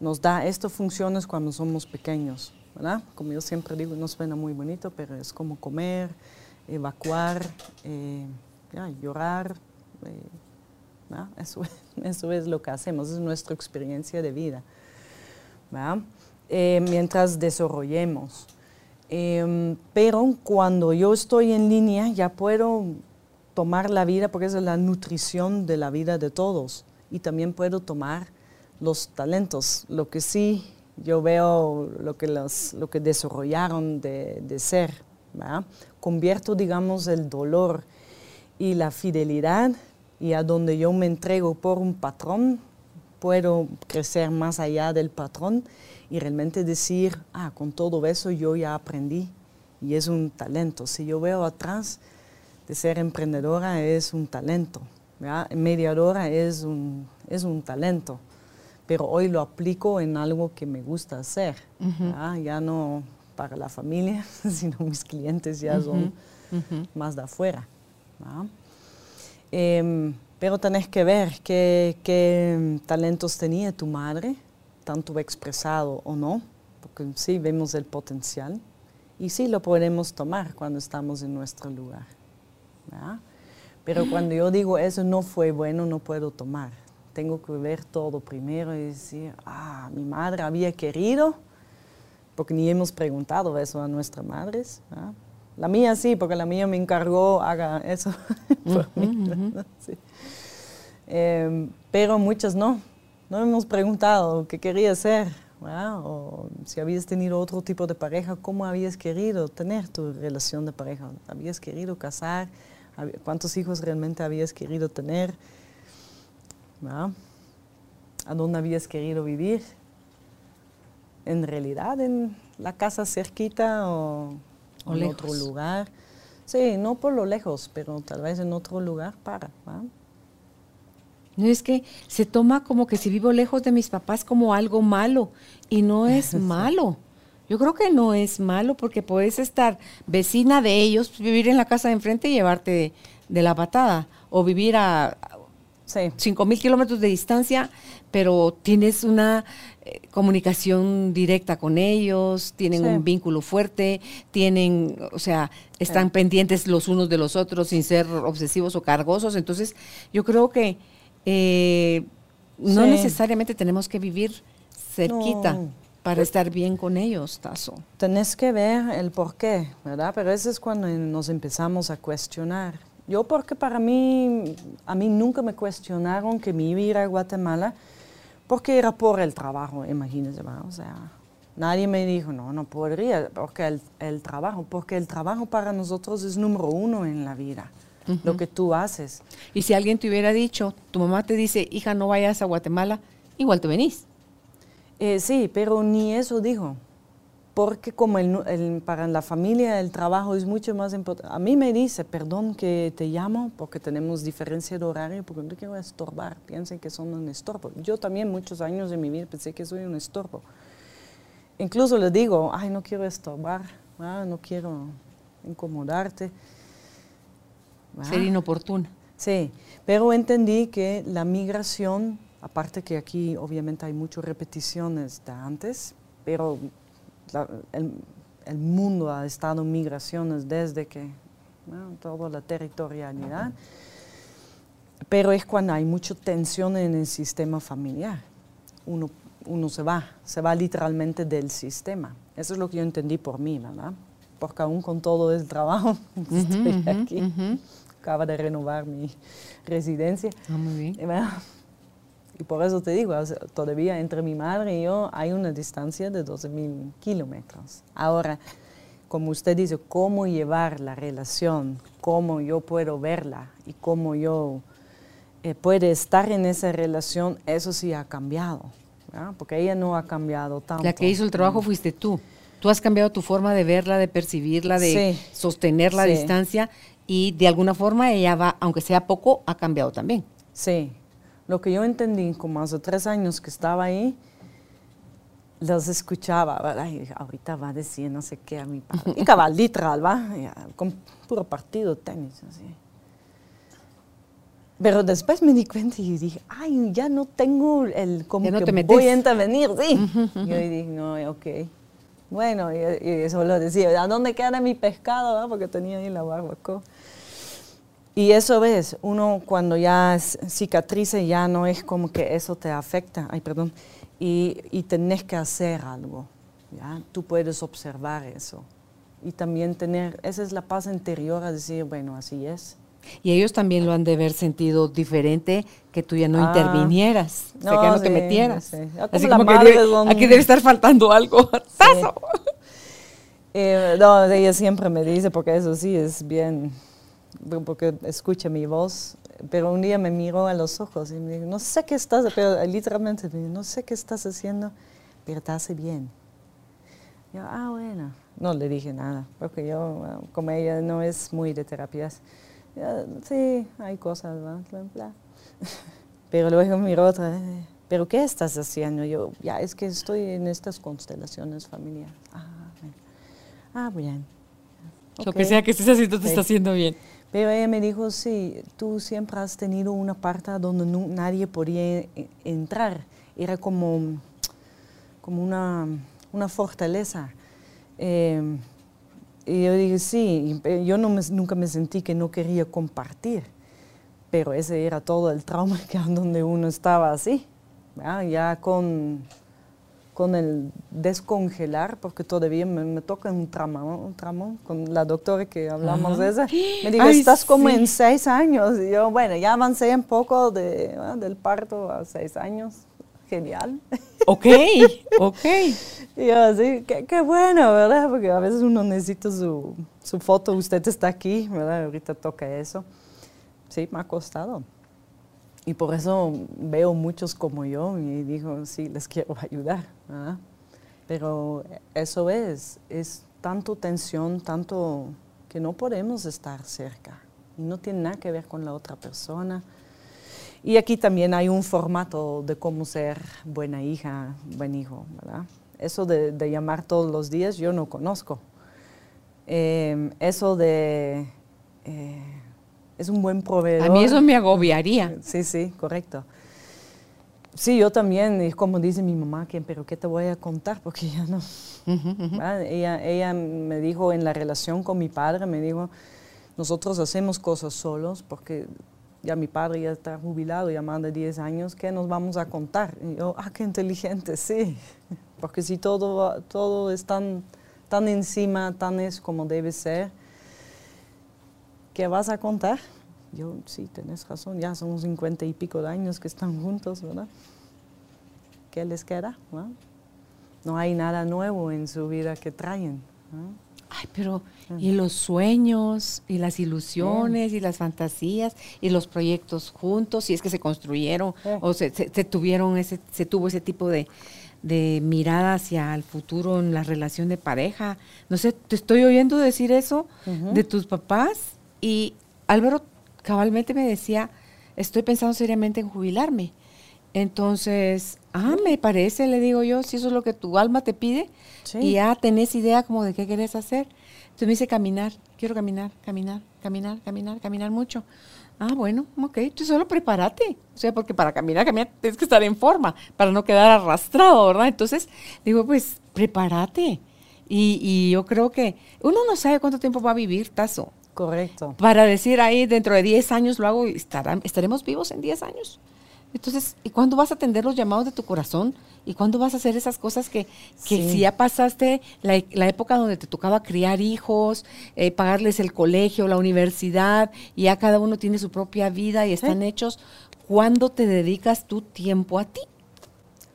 nos da estas funciones cuando somos pequeños, ¿verdad? Como yo siempre digo, no suena muy bonito, pero es como comer, evacuar, eh, ya, llorar. eh. Eso, eso es lo que hacemos, es nuestra experiencia de vida. Eh, mientras desarrollemos. Em, pero cuando yo estoy en línea ya puedo tomar la vida, porque es la nutrición de la vida de todos, y también puedo tomar los talentos, lo que sí yo veo, lo que, los, lo que desarrollaron de, de ser. ¿verdad? Convierto, digamos, el dolor y la fidelidad, y a donde yo me entrego por un patrón, puedo crecer más allá del patrón y realmente decir, ah, con todo eso yo ya aprendí y es un talento. Si yo veo atrás de ser emprendedora es un talento, ¿verdad? mediadora es un, es un talento, pero hoy lo aplico en algo que me gusta hacer, ya no para la familia, sino mis clientes ya son más de afuera. Em, pero tenés que ver qué, qué talentos tenía tu madre, tanto expresado o no, porque sí vemos el potencial y sí lo podemos tomar cuando estamos en nuestro lugar. ¿verdad? Pero cuando yo digo eso no fue bueno, no puedo tomar. Tengo que ver todo primero y decir, ah, mi madre había querido, porque ni hemos preguntado eso a nuestras madres. ¿verdad? La mía sí, porque la mía me encargó, haga eso por mí. Sí. Eh, pero muchas no. No hemos preguntado qué querías ser, ¿verdad? o si habías tenido otro tipo de pareja, cómo habías querido tener tu relación de pareja. ¿Habías querido casar? ¿Cuántos hijos realmente habías querido tener? ¿Verdad? ¿A dónde habías querido vivir? ¿En realidad en la casa cerquita o, O en lejos. otro lugar? Sí, no por lo lejos, pero tal vez en otro lugar para. ¿verdad? No es que se toma como que si vivo lejos de mis papás como algo malo y no es malo. Yo creo que no es malo porque puedes estar vecina de ellos, vivir en la casa de enfrente y llevarte de, de la patada o vivir a Sí. 5 mil kilómetros de distancia, pero tienes una eh, comunicación directa con ellos, tienen Sí. un vínculo fuerte, tienen, o sea, están pendientes los unos de los otros sin ser obsesivos o cargosos. Entonces, yo creo que eh, no necesariamente tenemos que vivir cerquita No. para estar bien con ellos, Tazo. Tenés que ver el por qué, ¿verdad? Pero eso es cuando nos empezamos a cuestionar. Yo porque para mí, a mí nunca me cuestionaron que me iba a ir a Guatemala porque era por el trabajo, imagínense, ¿verdad? O sea, nadie me dijo, no, no podría, porque el, el trabajo, porque el trabajo para nosotros es número uno en la vida, lo que tú haces. Y si alguien te hubiera dicho, tu mamá te dice, hija, no vayas a Guatemala, igual te venís. Eh, sí, pero ni eso dijo. Porque como para la familia el trabajo es mucho más importante. A mí me dice, perdón que te llamo porque tenemos diferencia de horario, porque no quiero estorbar, piensen que son un estorbo. Yo también muchos años de mi vida pensé que soy un estorbo. Incluso le digo, ay, no quiero estorbar, ah, no quiero incomodarte. Ser inoportuna. Sí, pero entendí que la migración, aparte que aquí obviamente hay muchas repeticiones de antes, pero el, mundo ha estado en migraciones desde que, toda la territorialidad, pero es cuando hay mucha tensión en el sistema familiar. Uno, uno se va, se va literalmente del sistema. Eso es lo que yo entendí por mí, ¿verdad? Porque aún con todo el trabajo, estoy aquí. Acaba de renovar mi residencia. Ah, muy bien. Y por eso te digo, todavía entre mi madre y yo hay una distancia de 12.000 kilómetros. Ahora, como usted dice, cómo llevar la relación, cómo yo puedo verla y cómo yo eh, puede estar en esa relación, eso sí ha cambiado, porque ella no ha cambiado tanto. La que hizo el trabajo fuiste tú. Tú has cambiado tu forma de verla, de percibirla, de sostener la distancia y de alguna forma ella va, aunque sea poco, ha cambiado también. Sí, lo que yo entendí como hace tres años que estaba ahí, los escuchaba, ahorita va a decir no sé qué a mi padre. Y cabal, literal, va, con puro partido tenis, así. Pero después me di cuenta y dije, ay, ya no tengo el, como que voy a intervenir, sí. Y yo dije, no, ok. Bueno, y, eso lo decía, ¿a dónde queda mi pescado? Porque tenía ahí la barbacoa. Y eso ves, uno cuando ya cicatrice ya no es como que eso te afecta, ay perdón, y, y tenés que hacer algo, ¿ya? Tú puedes observar eso. Y también tener, esa es la paz interior a decir, bueno, así es. Y ellos también lo han de haber sentido diferente que tú ya no ah. intervinieras, no, que no te metieras. Así como que aquí debe estar faltando algo. ¡Tazo! Eh, no, ella siempre me dice, porque eso sí es bien porque escucha mi voz, pero un día me miró a los ojos y me dijo, no sé qué estás, pero literalmente me dijo, no sé qué estás haciendo, pero te hace bien. Yo, ah, bueno, no le dije nada, porque yo, como ella no es muy de terapias, sí, hay cosas, bla, bla, bla. Pero luego miró otra vez, ¿pero qué estás haciendo? Yo, ya, es que estoy en estas constelaciones familiares. Ah, bien. Ah, bien. Lo que sea que estés haciendo te está haciendo bien. Pero ella me dijo, sí, tú siempre has tenido una parte donde nadie podía e, entrar. Era como, como una, una fortaleza. Em, y yo dije, sí, yo no nunca me sentí que no quería compartir. Pero ese era todo el trauma que donde uno estaba así, ya con con el descongelar, porque todavía me, toca un tramo, un tramo con la doctora que hablamos de eso. Me dijo, estás como en seis años. Y yo, bueno, ya avancé un poco de, del parto a seis años. Genial. Ok, ok. y yo así, qué, qué, bueno, ¿verdad? Porque a veces uno necesita su, su foto, usted está aquí, ¿verdad? Ahorita toca eso. Sí, me ha costado. Y por eso veo muchos como yo y digo, sí, les quiero ayudar. Pero eso es, es tanto tensión, tanto que no podemos estar cerca. Y no tiene nada que ver con la otra persona. Y aquí también hay un formato de cómo ser buena hija, buen hijo, ¿verdad? Eso de, llamar todos los días yo no conozco. Eh, eso de... Eh, es un buen proveedor. A mí eso me agobiaría. Sí, sí, correcto. Sí, yo también, es como dice mi mamá, que, pero ¿qué te voy a contar? Porque ya no. Ella, ella me dijo en la relación con mi padre, me dijo, nosotros hacemos cosas solos porque ya mi padre ya está jubilado, ya más de 10 años, ¿qué nos vamos a contar? Y yo, ah, qué inteligente, sí. Porque si todo, todo es tan, tan encima, tan es como debe ser, ¿qué vas a contar? Yo, sí, tenés razón, ya son cincuenta y pico de años que están juntos, ¿verdad? ¿Qué les queda? No, hay nada nuevo en su vida que traen. Ay, pero y los sueños y las ilusiones y las fantasías y los proyectos juntos, si es que se construyeron o se, tuvieron ese, se tuvo ese tipo de, de mirada hacia el futuro en la relación de pareja. No sé, te estoy oyendo decir eso de tus papás y Álvaro cabalmente me decía, estoy pensando seriamente en jubilarme. Entonces, ah, me parece, le digo yo, si eso es lo que tu alma te pide y ya tenés idea como de qué querés hacer. Entonces me dice caminar, quiero caminar, caminar, caminar, caminar, caminar mucho. Ah, bueno, ok, tú solo prepárate. O sea, porque para caminar, caminar, tienes que estar en forma, para no quedar arrastrado, ¿verdad? Entonces, digo, pues, prepárate. Y, yo creo que uno no sabe cuánto tiempo va a vivir, Tazo. Correcto. Para decir ahí, dentro de 10 años lo hago, ¿estaremos vivos en 10 años? Entonces, ¿y cuándo vas a atender los llamados de tu corazón? ¿Y cuándo vas a hacer esas cosas que, si ya pasaste la, época donde te tocaba criar hijos, eh, pagarles el colegio, la universidad, y ya cada uno tiene su propia vida y están hechos, ¿cuándo te dedicas tu tiempo a ti?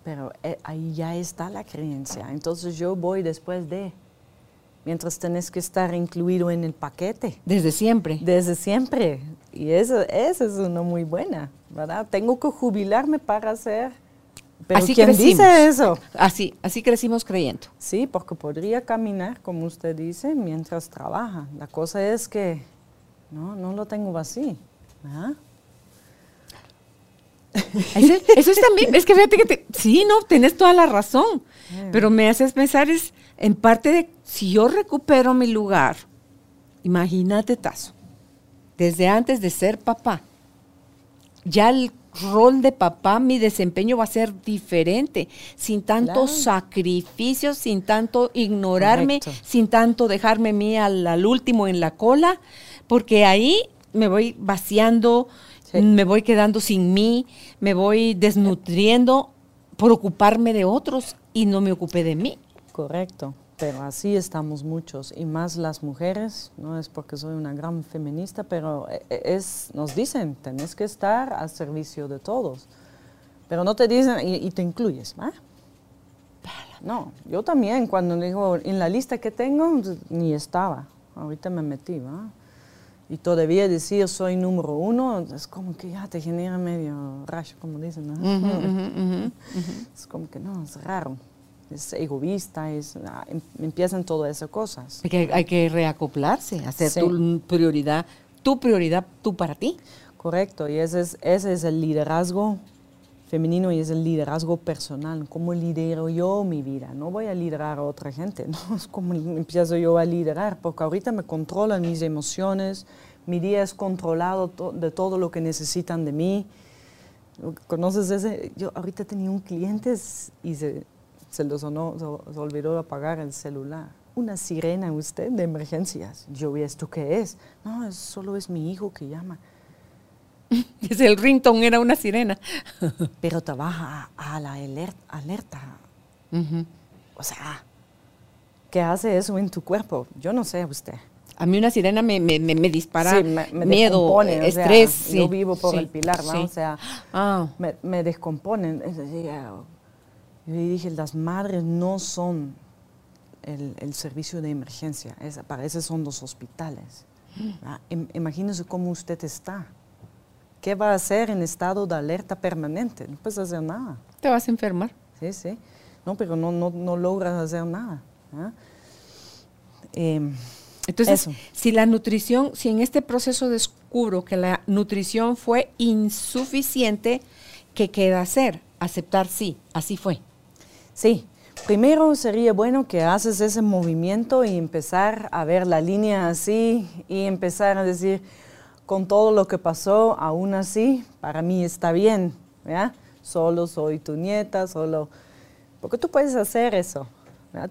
Pero eh, ahí ya está la creencia. Entonces yo voy después de, mientras tenés que estar incluido en el paquete. Desde siempre. Desde siempre. Y eso, eso es una muy buena, ¿verdad? Tengo que jubilarme para hacer pero así ¿quién dice eso? Así, así crecimos creyendo. Sí, porque podría caminar, como usted dice, mientras trabaja. La cosa es que no, no lo tengo así. Eso, es también, es que fíjate que sí, no, tienes toda la razón, pero me haces pensar es en parte de si yo recupero mi lugar, imagínate Tazo, desde antes de ser papá, ya el rol de papá, mi desempeño va a ser diferente, sin tanto sacrificio, sin tanto ignorarme, sin tanto dejarme mí al, último en la cola, porque ahí me voy vaciando, me voy quedando sin mí, me voy desnutriendo por ocuparme de otros y no me ocupé de mí. Correcto. Pero así estamos muchos, y más las mujeres, no es porque soy una gran feminista, pero e, e, es, nos dicen, tenés que estar al servicio de todos. Pero no te dicen, y, te incluyes, ¿va? No, yo también, cuando digo, en la lista que tengo, ni estaba, ahorita me metí, ¿va? Y todavía decir soy número uno, es como que ya te genera medio rayo, como dicen, ¿no? Es como que no, es raro es egoísta, es, ah, em, empiezan todas esas cosas. Hay que, hay que reacoplarse, hacer tu prioridad, tu prioridad, tú para ti. Correcto, y ese es, ese es el liderazgo femenino y es el liderazgo personal. ¿Cómo lidero yo mi vida? No voy a liderar a otra gente, no es como empiezo yo a liderar, porque ahorita me controlan mis emociones, mi día es controlado de todo lo que necesitan de mí. ¿Conoces ese? Yo ahorita tenía un cliente y se, se le sonó, se, olvidó apagar el celular. Una sirena usted de emergencias. Yo vi esto qué es. No, solo es mi hijo que llama. El ringtone era una sirena. Pero trabaja a, la alerta. O sea, ¿qué hace eso en tu cuerpo? Yo no sé usted. A mí una sirena me, me, me dispara miedo, estrés. Yo vivo por el pilar, ¿no? O sea, ah. me, me descomponen. Yo dije, las madres no son el, servicio de emergencia, es, para eso son los hospitales. imagínese cómo usted está. ¿Qué va a hacer en estado de alerta permanente? No puedes hacer nada. Te vas a enfermar. Sí, sí. No, pero no, no, no logras hacer nada. Em, Entonces, si la nutrición, si en este proceso descubro que la nutrición fue insuficiente, ¿qué queda hacer? Aceptar sí, así fue. Sí, primero sería bueno que haces ese movimiento y empezar a ver la línea así y empezar a decir, con todo lo que pasó, aún así, para mí está bien, ¿ya? Solo soy tu nieta, solo... Porque tú puedes hacer eso,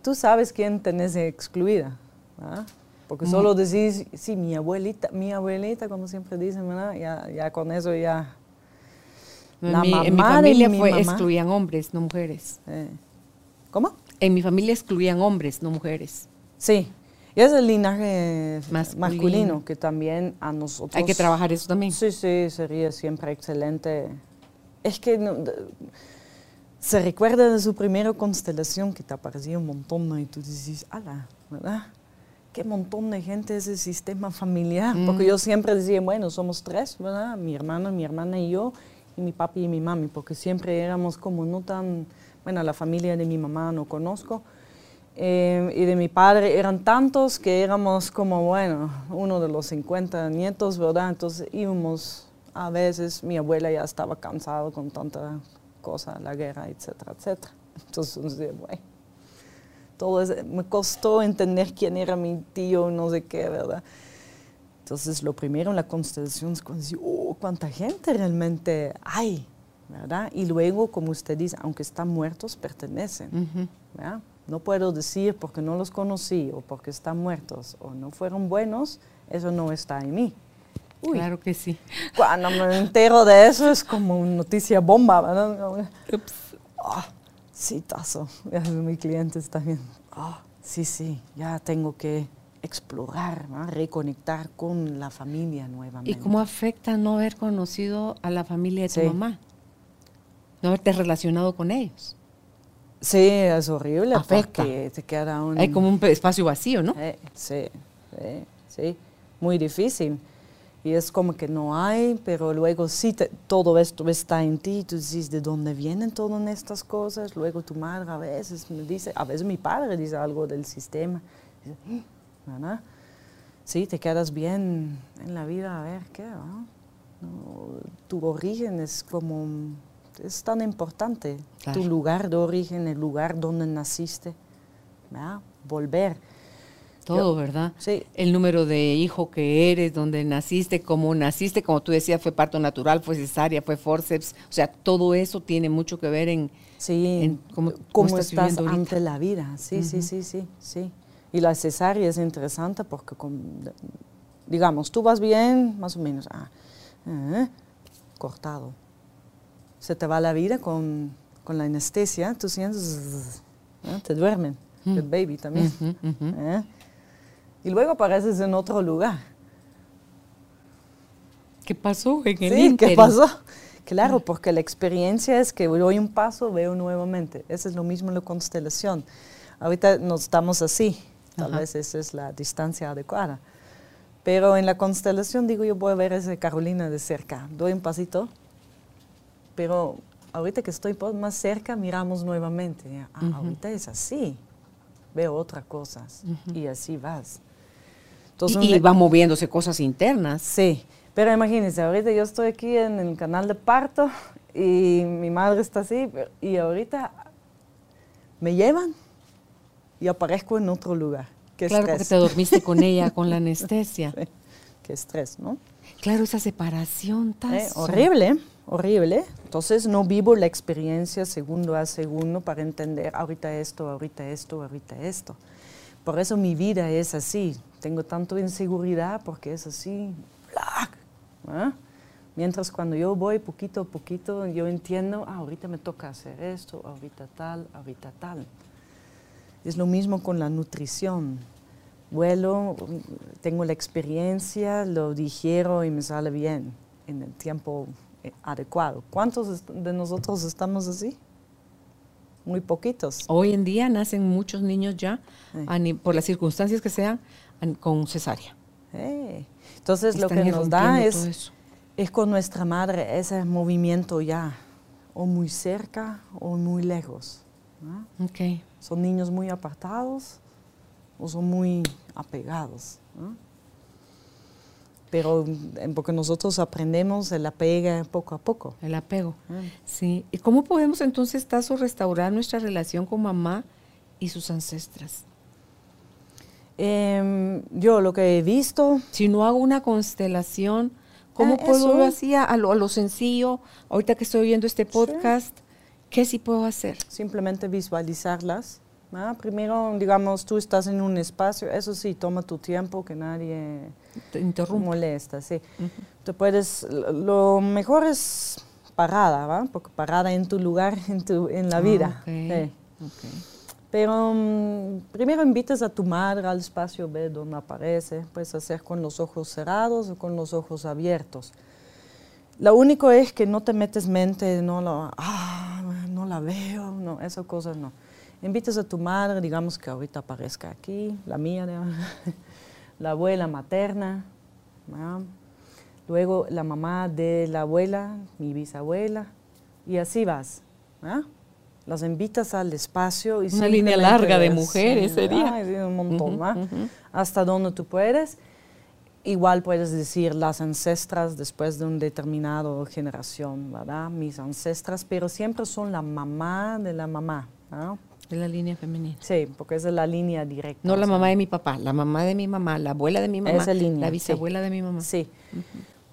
Tú sabes quién tenés excluida, Porque solo decís, sí, mi abuelita, mi abuelita, como siempre dicen, ¿verdad? Ya, ya con eso ya... La mamá en mi familia fue, excluían hombres, no mujeres. Eh. ¿Cómo? En mi familia excluían hombres, no mujeres. Sí, y es el linaje masculino. que también a nosotros... Hay que trabajar eso también. Sí, sí, sería siempre excelente. Es que se recuerda de su primera constelación que te aparecía un montón y tú dices, ala, ¿verdad? Qué montón de gente es el sistema familiar. Porque yo siempre decía, bueno, somos tres, ¿verdad? Mi hermano, mi hermana y yo, y mi papi y mi mami, porque siempre éramos como no tan, bueno, la familia de mi mamá no conozco, eh, y de mi padre eran tantos que éramos como, bueno, uno de los 50 nietos, ¿verdad? Entonces íbamos, a veces mi abuela ya estaba cansada con tanta cosa, la guerra, etcétera, etcétera. Entonces, bueno, todo eso, me costó entender quién era mi tío, no sé qué, ¿verdad? Entonces, lo primero en la constelación es cuando decir, oh, cuánta gente realmente hay, ¿verdad? Y luego, como usted dice, aunque están muertos, pertenecen, ¿verdad? No puedo decir porque no los conocí o porque están muertos o no fueron buenos, eso no está en mí. claro que sí. Cuando me entero de eso es como una noticia bomba, ¿verdad? Ups. Ah, sí, tazo. Mi cliente está bien. Ah, sí, sí, ya tengo que explorar, reconectar con la familia nuevamente. ¿Y cómo afecta no haber conocido a la familia de tu mamá? No haberte relacionado con ellos. Sí, es horrible Afecta. porque te queda un... Hay como un espacio vacío, ¿no? Eh, sí, sí, sí, muy difícil. Y es como que no hay, pero luego sí, todo esto está en ti, tú dices, ¿de dónde vienen todas estas cosas? Luego tu madre a veces me dice, a veces mi padre dice algo del sistema. ¿verdad? Sí, te quedas bien en la vida, a ver qué, tu origen es como es tan importante, tu lugar de origen, el lugar donde naciste, volver. Todo, ¿verdad? Sí. El número de hijo que eres, donde naciste, cómo naciste, como tú decías, fue parto natural, fue cesárea, fue forceps. O sea, todo eso tiene mucho que ver en, sí, cómo, estás, ante la vida. Sí, sí, sí, sí, sí. Y la cesárea es interesante porque, digamos, tú vas bien, más o menos, ah, eh, cortado se te va la vida con, la anestesia, tú sientes, te duermen, el baby también. ¿eh? Y luego apareces en otro lugar. ¿Qué pasó en el Sí, ¿qué pasó? Claro, porque la experiencia es que doy un paso, veo nuevamente. Eso es lo mismo en la constelación. Ahorita nos estamos así, tal vez esa es la distancia adecuada. Pero en la constelación digo, yo voy a ver a esa Carolina de cerca. Doy un pasito, pero ahorita que estoy más cerca, miramos nuevamente. Ah, ahorita es así. Veo otras cosas. Y así vas. Entonces, y, van moviéndose cosas internas. Sí. Pero imagínense, ahorita yo estoy aquí en el canal de parto y mi madre está así y ahorita me llevan y aparezco en otro lugar. Qué claro, porque te dormiste con ella, con la anestesia. Qué estrés, ¿no? Claro, esa separación tan... Eh, horrible horrible. Entonces no vivo la experiencia segundo a segundo para entender ahorita esto, ahorita esto, ahorita esto. Por eso mi vida es así. Tengo tanto inseguridad porque es así. ¿ah? Mientras cuando yo voy poquito a poquito, yo entiendo, ah, ahorita me toca hacer esto, ahorita tal, ahorita tal. Es lo mismo con la nutrición. Vuelo, tengo la experiencia, lo digiero y me sale bien en el tiempo adecuado. ¿Cuántos de nosotros estamos así? Muy poquitos. Hoy en día nacen muchos niños ya, por las circunstancias que sean, con cesárea. Entonces lo que nos da es, es con nuestra madre ese movimiento ya, o muy cerca o muy lejos. Okay. Son niños muy apartados o son muy apegados pero porque nosotros aprendemos el apego poco a poco. El apego, ah. sí. ¿Y cómo podemos entonces, Tazo, restaurar nuestra relación con mamá y sus ancestras? Em, yo lo que he visto... Si no hago una constelación, ¿cómo ah, puedo así a, lo, a, lo, sencillo? Ahorita que estoy oyendo este podcast, ¿qué sí puedo hacer? Simplemente visualizarlas Primero, digamos, tú estás en un espacio, eso sí, toma tu tiempo, que nadie te interrumpa. molesta, sí. Te puedes, lo mejor es parada, ¿va? Porque parada en tu lugar, en, tu, en la ah, vida. Pero mm, primero invitas a tu madre al espacio, ve dónde aparece. Puedes hacer con los ojos cerrados o con los ojos abiertos. Lo único es que no te metes mente, no, lo, ah, no la veo, no, esas cosas no invitas a tu madre, digamos que ahorita aparezca aquí, la mía, la abuela materna, luego la mamá de la abuela, mi bisabuela, y así vas. ¿ah? Las invitas al espacio. Y Una línea larga de mujeres sería. Un montón, ¿va? Hasta donde tú puedes. Igual puedes decir las ancestras después de una determinada generación, ¿verdad? Mis ancestras, pero siempre son la mamá de la mamá. ¿no? De la línea femenina. Sí, porque esa es la línea directa. No la mamá de mi papá, la mamá de mi mamá, la abuela de mi mamá, Esa línea, la sí. bisabuela de mi mamá. Sí,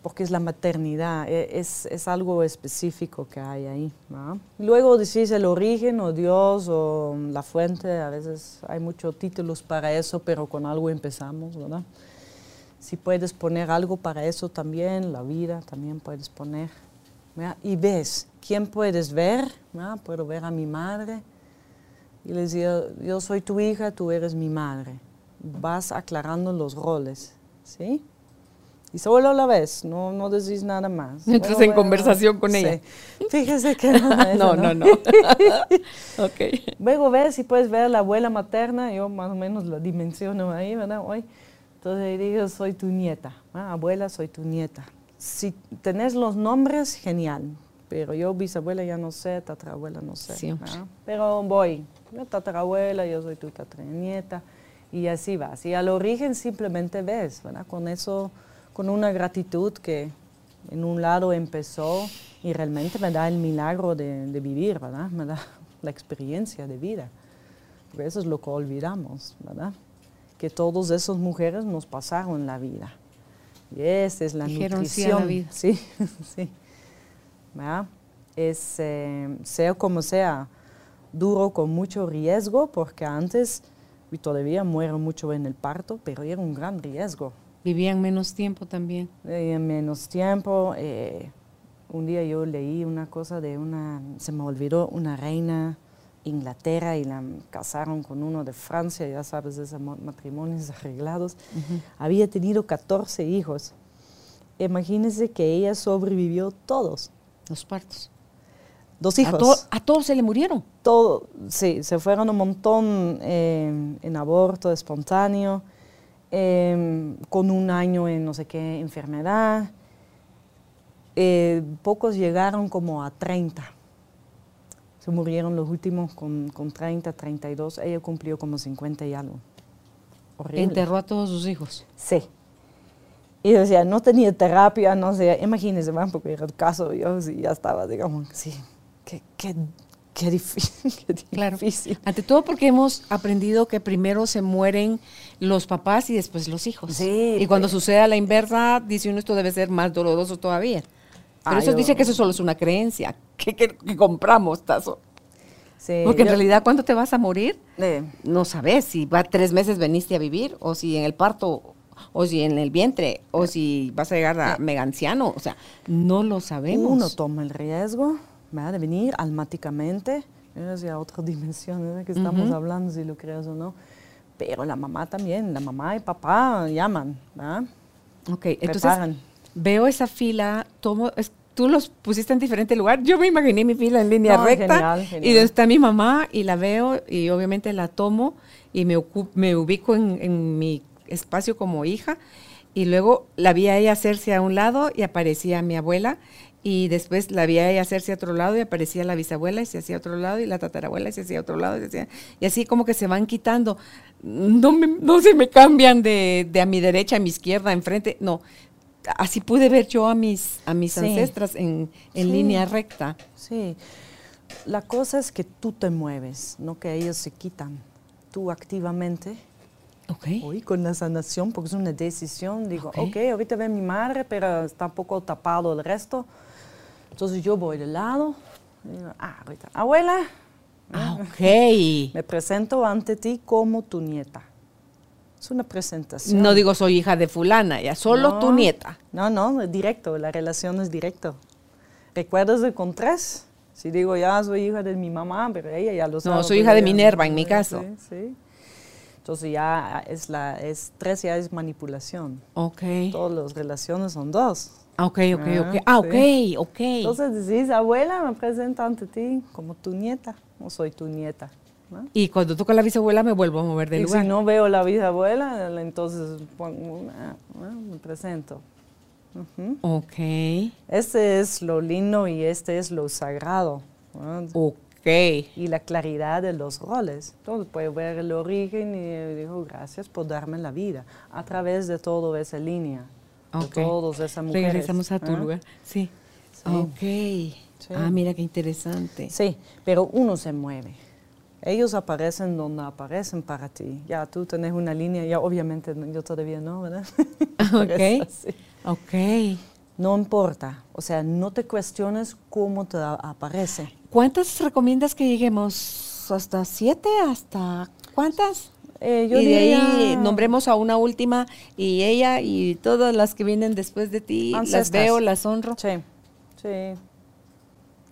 porque es la maternidad, e- es, es algo específico que hay ahí. ¿no? Luego decís el origen o Dios o la fuente, a veces hay muchos títulos para eso, pero con algo empezamos, ¿verdad? Si puedes poner algo para eso también, la vida también puedes poner. ¿verdad? Y ves, ¿quién puedes ver? ¿verdad? Puedo ver a mi madre y le decía, yo soy tu hija, tú eres mi madre. Vas aclarando los roles, ¿sí? Y solo la ves, no, no decís nada más. Entras Bueno, en conversación con sí. ella. Fíjese que no, eso No, no, no. ok. Luego ves si puedes ver a la abuela materna, yo más o menos la dimensiono ahí, ¿verdad? Hoy. Entonces digo, soy tu nieta, ¿ah? abuela, soy tu nieta. Si tenés los nombres, genial. Pero yo bisabuela ya no sé, tatarabuela no sé. Siempre. Pero voy, yo tatarabuela, yo soy tu tataranieta, y así vas. Y al origen simplemente ves, ¿verdad? Con eso, con una gratitud que en un lado empezó y realmente me da el milagro de, de vivir, ¿verdad? Me da la experiencia de vida. Porque eso es lo que olvidamos, ¿verdad? Que todas esas mujeres nos pasaron la vida. Y esa es la Dijeron sí a la nutrición. vida. Sí, sí. ¿verdad? Es, eh, sea como sea, duro con mucho riesgo, porque antes, y todavía muero mucho en el parto, pero era un gran riesgo. Vivían menos tiempo también. Eh, en menos tiempo. eh, un día yo leí una cosa de una, se me olvidó, una reina Inglaterra y la casaron con uno de Francia, ya sabes, esos ma- matrimonios arreglados. Había tenido 14 hijos. Imagínense que ella sobrevivió todos. Los partos. Dos A, hijos. to- a todos se le murieron. todo, sí, se fueron un montón eh, en aborto espontáneo, eh, con un año en no sé qué enfermedad. Eh, pocos llegaron como a 30. Se murieron los últimos con, con 30, 32. Ella cumplió como 50 y algo. Horrible. Enterró a todos sus hijos. Sí. Y o sea, no tenía terapia, no sé, imagínense, van, porque era el caso, yo sí, ya estaba, digamos, sí, qué, qué, qué difícil, qué Claro. difícil. Ante todo porque hemos aprendido que primero se mueren los papás y después los hijos. Sí, y cuando pero- sucede a la inversa, dice uno esto debe ser más doloroso todavía. Pero eso dice que eso solo es una creencia, que, que- que compramos, Tazo. Sí, Porque en yo- realidad, ¿cuándo te vas a morir? eh, No sabes si va tres meses veniste a vivir, o si en el parto, o si en el vientre, o si vas a llegar a mega anciano. O sea, no lo sabemos. uno toma el riesgo ¿verdad? de venir almáticamente, es ya otra dimensión ¿verdad? que estamos Ujú. hablando, si lo crees o no. Pero la mamá también, la mamá y papá llaman, ¿verdad? Ok, entonces Preparan. veo esa fila, tomo, es- tú los pusiste en diferente lugar. Yo me imaginé mi fila en línea No, recta genial, y genial. donde está mi mamá y la veo y obviamente la tomo y me, me ubico en, en mi espacio como hija y luego la vi a ella hacerse a un lado y aparecía mi abuela y después la vi a ella hacerse a otro lado y aparecía la bisabuela y se hacía a otro lado y la tatarabuela y se hacía a otro lado y, se hacía- y así como que se van quitando. No, me- no se me cambian de, de a mi derecha, a mi izquierda, enfrente, no. Así pude ver yo a mis, a mis Sí. ancestras en, en Sí. línea recta. Sí, la cosa es que tú te mueves, no que ellos se quitan. Tú activamente, Ok. hoy con la sanación, porque es una decisión, digo, Ok. ok, ahorita ve mi madre, pero está un poco tapado el resto. Entonces yo voy de lado, y digo, ah, ahorita, abuela, Ah, ok. me presento ante ti como tu nieta. Es una presentación. No digo soy hija de fulana, ya solo No, tu nieta. No, no, es directo, la relación es directo. ¿Recuerdas de con tres? Si digo, ya soy hija de mi mamá, pero ella ya lo sabe. No, soy hija de Minerva, en mi Sí, caso. Sí, Entonces ya es la, es, tres ya es manipulación. Ok. Todas las relaciones son dos. Ah, Ok, ok, Ah, ok. Ah, sí. ok, ok. Entonces decís, abuela, me presento ante ti como tu nieta, o soy tu nieta. ¿no? y cuando toco la bisabuela me vuelvo a mover del y lugar. si no veo la bisabuela, entonces pongo, ah, ah, me presento. Ok. Este es lo lindo y este es lo sagrado. Ok. Y la claridad de los roles. Entonces puedo ver el origen y digo gracias por darme la vida a través de toda esa línea. De todas esas mujeres. Regresamos a tu lugar. Sí. Ok. Ah, mira qué interesante. Sí, pero uno se mueve. Ellos aparecen donde aparecen para ti. Ya tú tenés una línea, ya obviamente yo todavía no, ¿verdad? ok. ok. No importa, o sea, no te cuestiones cómo te aparece. ¿Cuántas recomiendas que lleguemos? ¿Hasta siete? ¿Hasta cuántas? Eh, yo y de ahí nombremos a una última y ella y todas las que vienen después de ti, las veo, las honro. Sí, sí.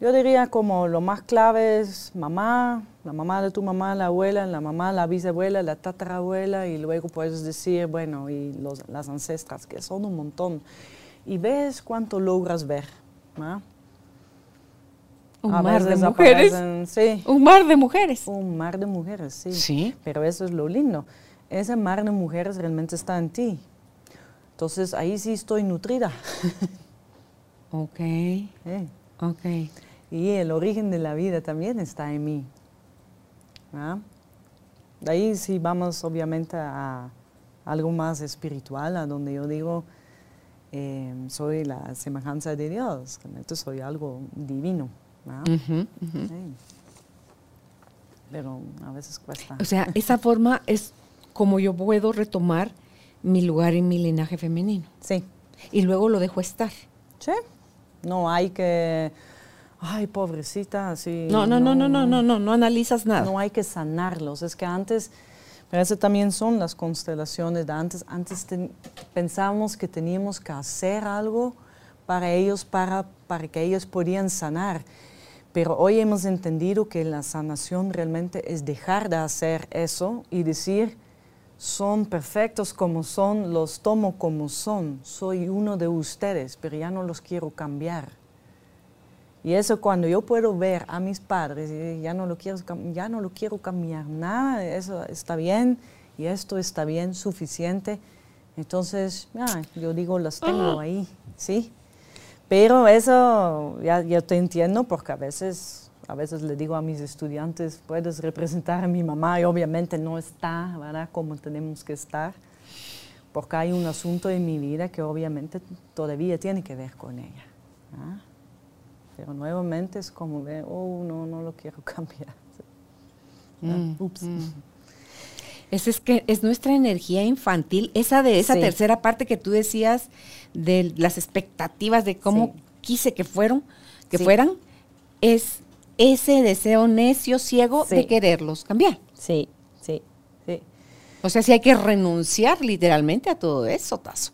Yo diría como lo más clave es mamá, la mamá de tu mamá, la abuela, la mamá, la bisabuela, la tatarabuela y luego puedes decir, bueno, y las ancestras, que son un montón. Y ves cuánto logras ver. Un mar de mujeres. Sí. Un mar de mujeres. Un mar de mujeres, sí. Sí. Pero eso es lo lindo. Ese mar de mujeres realmente está en ti. Entonces ahí sí estoy nutrida. ok. Ok. Y el origen de la vida también está en mí. De ahí sí vamos obviamente a algo más espiritual, a donde yo digo, eh, soy la semejanza de Dios, realmente soy algo divino. Pero a veces cuesta. O sea, esa forma es como yo puedo retomar mi lugar en mi linaje femenino. Sí. Y luego lo dejo estar. Sí. No hay que ay, pobrecita, así. No, no, no, no, no, no, no, no analizas nada. No hay que sanarlos. Es que antes, pero eso también son las constelaciones de antes. Antes pensábamos que teníamos que hacer algo para ellos, para, para que ellos podían sanar. Pero hoy hemos entendido que la sanación realmente es dejar de hacer eso y decir, son perfectos como son, los tomo como son, soy uno de ustedes, pero ya no los quiero cambiar. Y eso cuando yo puedo ver a mis padres, ya no lo quiero, ya no lo quiero cambiar nada, eso está bien y esto está bien, suficiente. Entonces, yo digo, las tengo ahí, ¿sí? Pero eso ya, ya te entiendo porque a veces, a veces le digo a mis estudiantes, puedes representar a mi mamá y obviamente no está, ¿verdad? Como tenemos que estar, porque hay un asunto en mi vida que obviamente todavía tiene que ver con ella. Pero nuevamente es como ver, oh, no, no lo quiero cambiar. Mm, ups. Mm. Es, que es nuestra energía infantil, esa de esa tercera parte que tú decías de las expectativas de cómo quise que fueron, que fueran, es ese deseo necio, ciego de quererlos cambiar. Sí, sí, sí. O sea, sí hay que renunciar literalmente a todo eso, Tazo.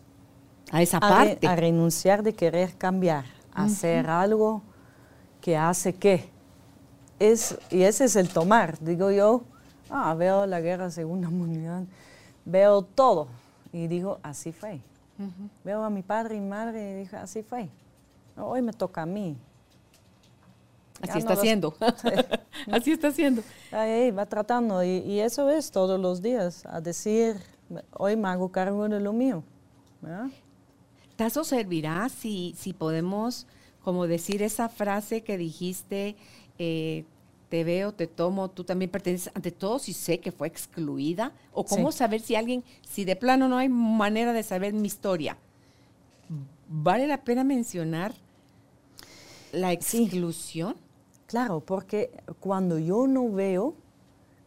A esa parte. a renunciar de querer cambiar, hacer algo que hace qué. Es, y ese es el tomar, digo yo, ah, veo la guerra Segunda Mundial, veo todo y digo, así fue. Veo a mi padre y madre y digo, así fue. Hoy me toca a mí. Así está haciendo. así está haciendo. Ahí va tratando y, y, eso es todos los días, a decir, hoy me hago cargo de lo mío. ¿Tazo servirá si, si podemos como decir esa frase que dijiste, eh, te veo, te tomo, tú también perteneces ante todo si sé que fue excluida, o cómo saber si alguien, si de plano no hay manera de saber mi historia, ¿vale la pena mencionar la exclusión? Claro, porque cuando yo no veo,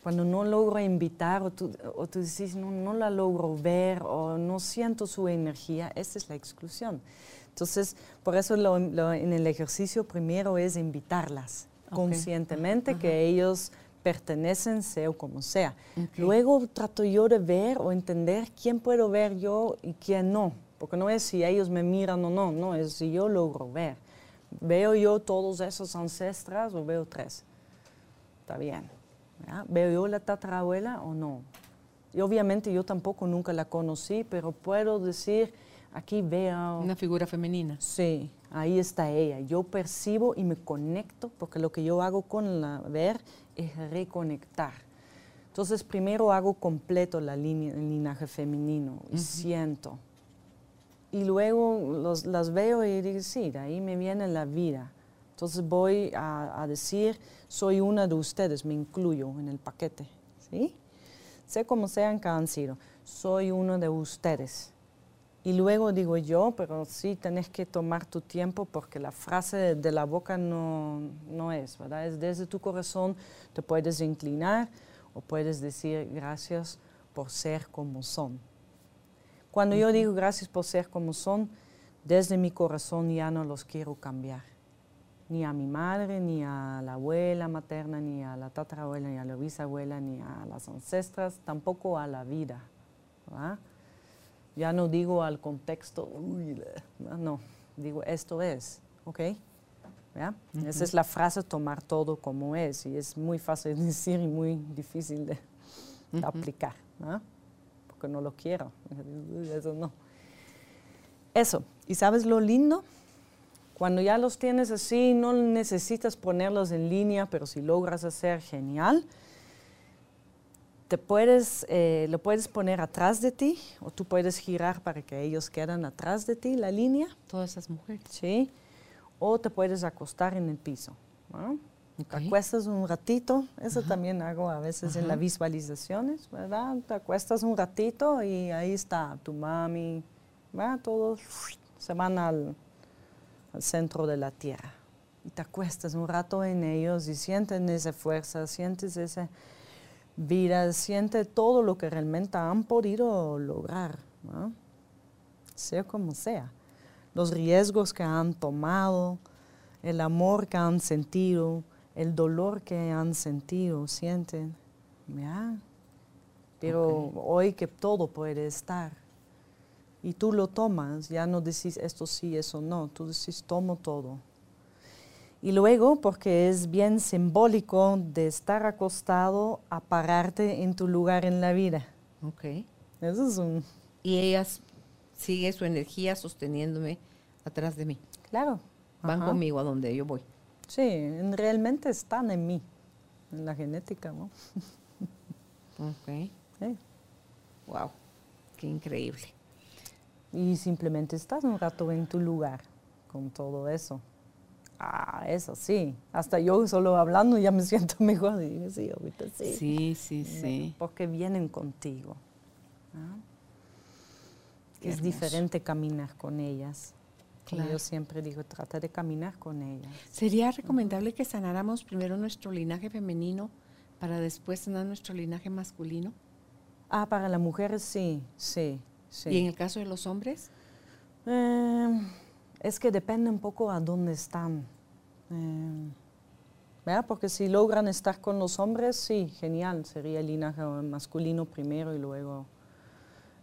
cuando no logro invitar o tú, o tú dices, no, no la logro ver o no siento su energía, esa es la exclusión. Entonces, por eso en el ejercicio primero es invitarlas conscientemente que ellos pertenecen, sea como sea. Luego trato yo de ver o entender quién puedo ver yo y quién no, porque no es si ellos me miran o no, no, es si yo logro ver. ¿Veo yo todos esos ancestras o veo tres? Está bien. ¿Veo yo la tatarabuela o no? Y obviamente yo tampoco nunca la conocí, pero puedo decir Aquí veo... Una figura femenina. Sí, ahí está ella. Yo percibo y me conecto, porque lo que yo hago con la ver es reconectar. Entonces, primero hago completo la línea, el linaje femenino y siento. y luego los, las veo y digo, sí, de ahí me viene la vida. Entonces voy a, a decir, soy una de ustedes, me incluyo en el paquete, ¿sí? Sé cómo sean que han sido, soy uno de ustedes. Y luego digo yo, pero sí tenés que tomar tu tiempo porque la frase de, la boca no, no es, ¿verdad? Es desde tu corazón, te puedes inclinar o puedes decir gracias por ser como son. Cuando yo digo gracias por ser como son, desde mi corazón ya no los quiero cambiar. Ni a mi madre, ni a la abuela materna, ni a la tatarabuela, ni a la bisabuela, ni a las ancestras, tampoco a la vida. ¿verdad? Ya no digo al contexto, uy, la- no, digo esto es, ¿ok? ¿Ya? Esa es la frase tomar todo como es y es muy fácil de decir y muy difícil de, de aplicar, ¿no? Porque no lo quiero, eso no. Eso, ¿y sabes lo lindo? Cuando ya los tienes así, no necesitas ponerlos en línea, pero si logras hacer genial, te puedes, eh, lo puedes poner atrás de ti o tú puedes girar para que ellos queden atrás de ti, la línea, Todas esas mujeres. ¿sí? O te puedes acostar en el piso. ¿no? Ok. Te acuestas un ratito, eso también hago a veces en las visualizaciones, ¿verdad? Te acuestas un ratito y ahí está tu mami, ¿verdad? Todos se van al, al centro de la tierra. Y te acuestas un rato en ellos y sienten esa fuerza, sientes esa vida, siente todo lo que realmente han podido lograr, ¿no? sea como sea. Los riesgos que han tomado, el amor que han sentido, el dolor que han sentido, sienten. ¿ya? Pero hoy que todo puede estar y tú lo tomas, ya no decís esto sí, eso no, tú decís tomo todo. Y luego, porque es bien simbólico de estar acostado a pararte en tu lugar en la vida. Ok. Eso es un, Y ellas sigue su energía sosteniéndome atrás de mí. claro. Van Ajá. conmigo a donde yo voy. Sí, en- realmente están en mí, en la genética, ¿no? Ok. Sí. Wow. Qué increíble. Y simplemente estás un rato en tu lugar con todo eso. Ah, eso sí. Hasta yo solo hablando ya me siento mejor. Y sí, ahorita sí. Sí, sí, sí. Porque vienen contigo. es hermoso. diferente caminar con ellas. Como Claro. Yo siempre digo, trata de caminar con ellas. ¿Sería recomendable que sanáramos primero nuestro linaje femenino para después sanar nuestro linaje masculino? Ah, para las mujeres sí, sí, sí. ¿Y en el caso de los hombres? Eh, es que depende un poco a dónde están. Eh, ¿verdad? Porque si logran estar con los hombres, sí, genial. Sería el linaje masculino primero y luego...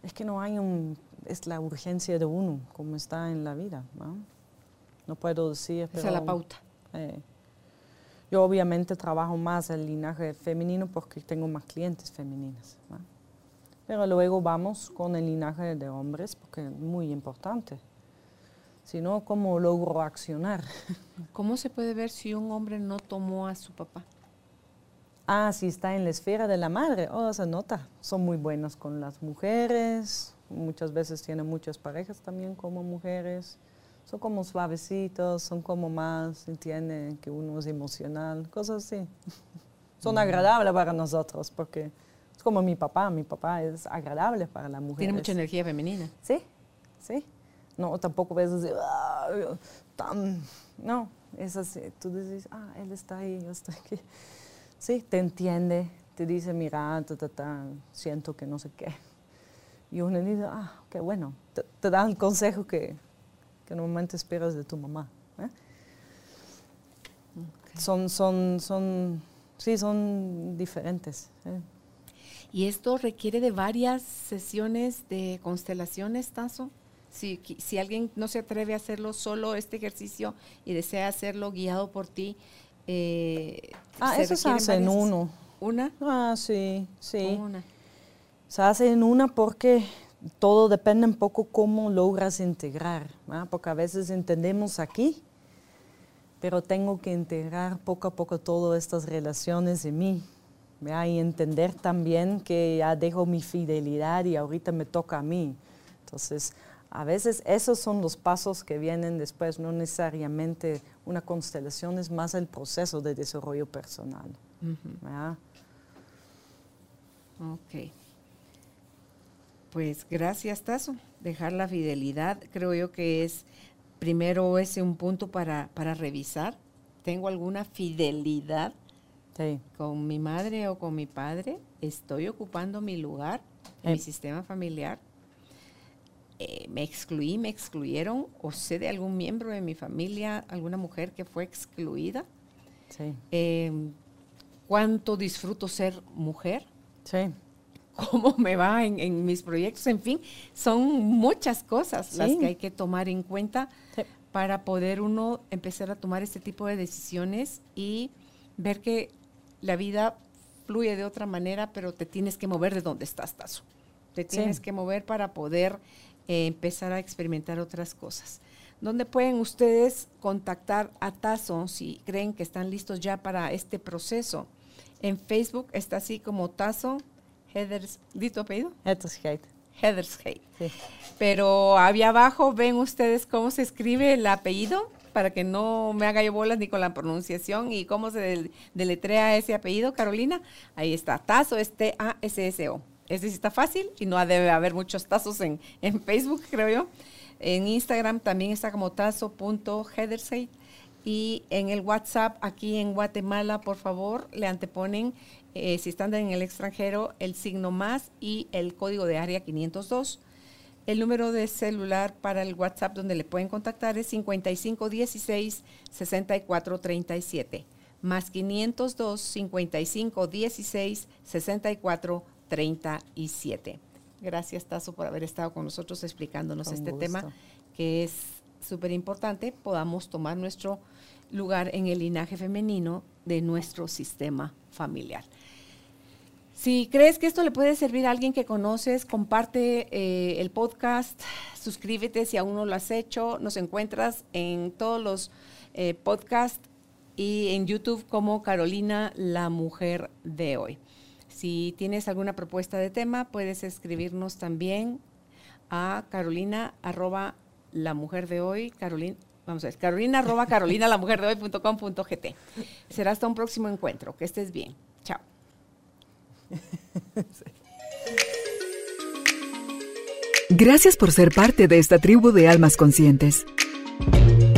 Es que no hay un... Es la urgencia de uno, como está en la vida. ¿no? No puedo decir... Esa es pero, la pauta. eh, yo obviamente trabajo más el linaje femenino porque tengo más clientes femeninas. ¿no? Pero luego vamos con el linaje de hombres porque es muy importante. Si no, ¿cómo logro accionar? ¿Cómo se puede ver si un hombre no tomó a su papá? Ah, si está en la esfera de la madre, oh, se nota. Son muy buenas con las mujeres, muchas veces tienen muchas parejas también como mujeres. Son como suavecitos, son como más, entienden que uno es emocional, cosas así. Son agradables para nosotros porque es como mi papá, mi papá es agradable para la mujer. Tiene mucha energía femenina. Sí, sí. No, tampoco ves así, "Ah, tan, no, es así. Tú dices, ah, él está ahí, yo estoy aquí. Sí, te entiende, te dice, mira, ta, ta, ta, siento que no sé qué. Y uno dice, ah, qué bueno, te, te da el consejo que, que normalmente esperas de tu mamá. ¿eh? Son, son, son, sí, son diferentes. ¿eh? ¿Y esto requiere de varias sesiones de constelaciones, Tazo? Si, si alguien no se atreve a hacerlo solo, este ejercicio, y desea hacerlo guiado por ti, eh, Ah, ¿se eso se hace en uno. ¿Una? Ah, sí, sí. Una. Se hace en una porque todo depende un poco cómo logras integrar, porque a veces entendemos aquí, pero tengo que integrar poco a poco todas estas relaciones en mí ¿va? y entender también que ya dejo mi fidelidad y ahorita me toca a mí. Entonces, a veces esos son los pasos que vienen después, no necesariamente una constelación, es más el proceso de desarrollo personal. Ok. Pues gracias, Tazo. Dejar la fidelidad, creo yo que es primero ese un punto para, para revisar. ¿Tengo alguna fidelidad con mi madre o con mi padre? ¿Estoy ocupando mi lugar en mi sistema familiar? Eh, ¿Me excluí, me excluyeron? ¿O sé de algún miembro de mi familia, alguna mujer que fue excluida? Sí. Em, ¿Cuánto disfruto ser mujer? Sí cómo me va en, mis proyectos, en fin, son muchas cosas las que hay que tomar en cuenta para poder uno empezar a tomar este tipo de decisiones y ver que la vida fluye de otra manera, pero te tienes que mover de donde estás, Tazo. Te tienes que mover para poder eh, empezar a experimentar otras cosas. ¿Dónde pueden ustedes contactar a Tazo si creen que están listos ya para este proceso? En Facebook está así como Tazo Heathers, ¿di tu apellido? Heathersgate. Heathersgate. Sí. Pero había abajo ven ustedes cómo se escribe el apellido para que no me haga yo bolas ni con la pronunciación y cómo se deletrea ese apellido, Carolina. Ahí está, Tazo es T-A-S-S-O. Ese sí está fácil y no debe haber muchos tazos en, en Facebook, creo yo. En Instagram también está como tazo.heathersgate. Y en el WhatsApp, aquí en Guatemala, por favor, le anteponen eh, si están en el extranjero, el signo más y el código de área 502. El número de celular para el WhatsApp donde le pueden contactar es 5516 6437 más 502 5516 6437. Gracias, Tazo, por haber estado con nosotros explicándonos este tema que es súper importante. Podamos tomar nuestro lugar en el linaje femenino de nuestro sistema familiar. Si crees que esto le puede servir a alguien que conoces, comparte eh, el podcast, suscríbete si aún no lo has hecho. Nos encuentras en todos los eh, podcasts y en YouTube como Carolina, la mujer de hoy. Si tienes alguna propuesta de tema, puedes escribirnos también a carolina arroba la mujer de hoy, Carolina, vamos a ver, carolina arroba carolina la mujer de hoy.com.gt. Será hasta un próximo encuentro. Que estés bien. Chao. Gracias por ser parte de esta tribu de almas conscientes.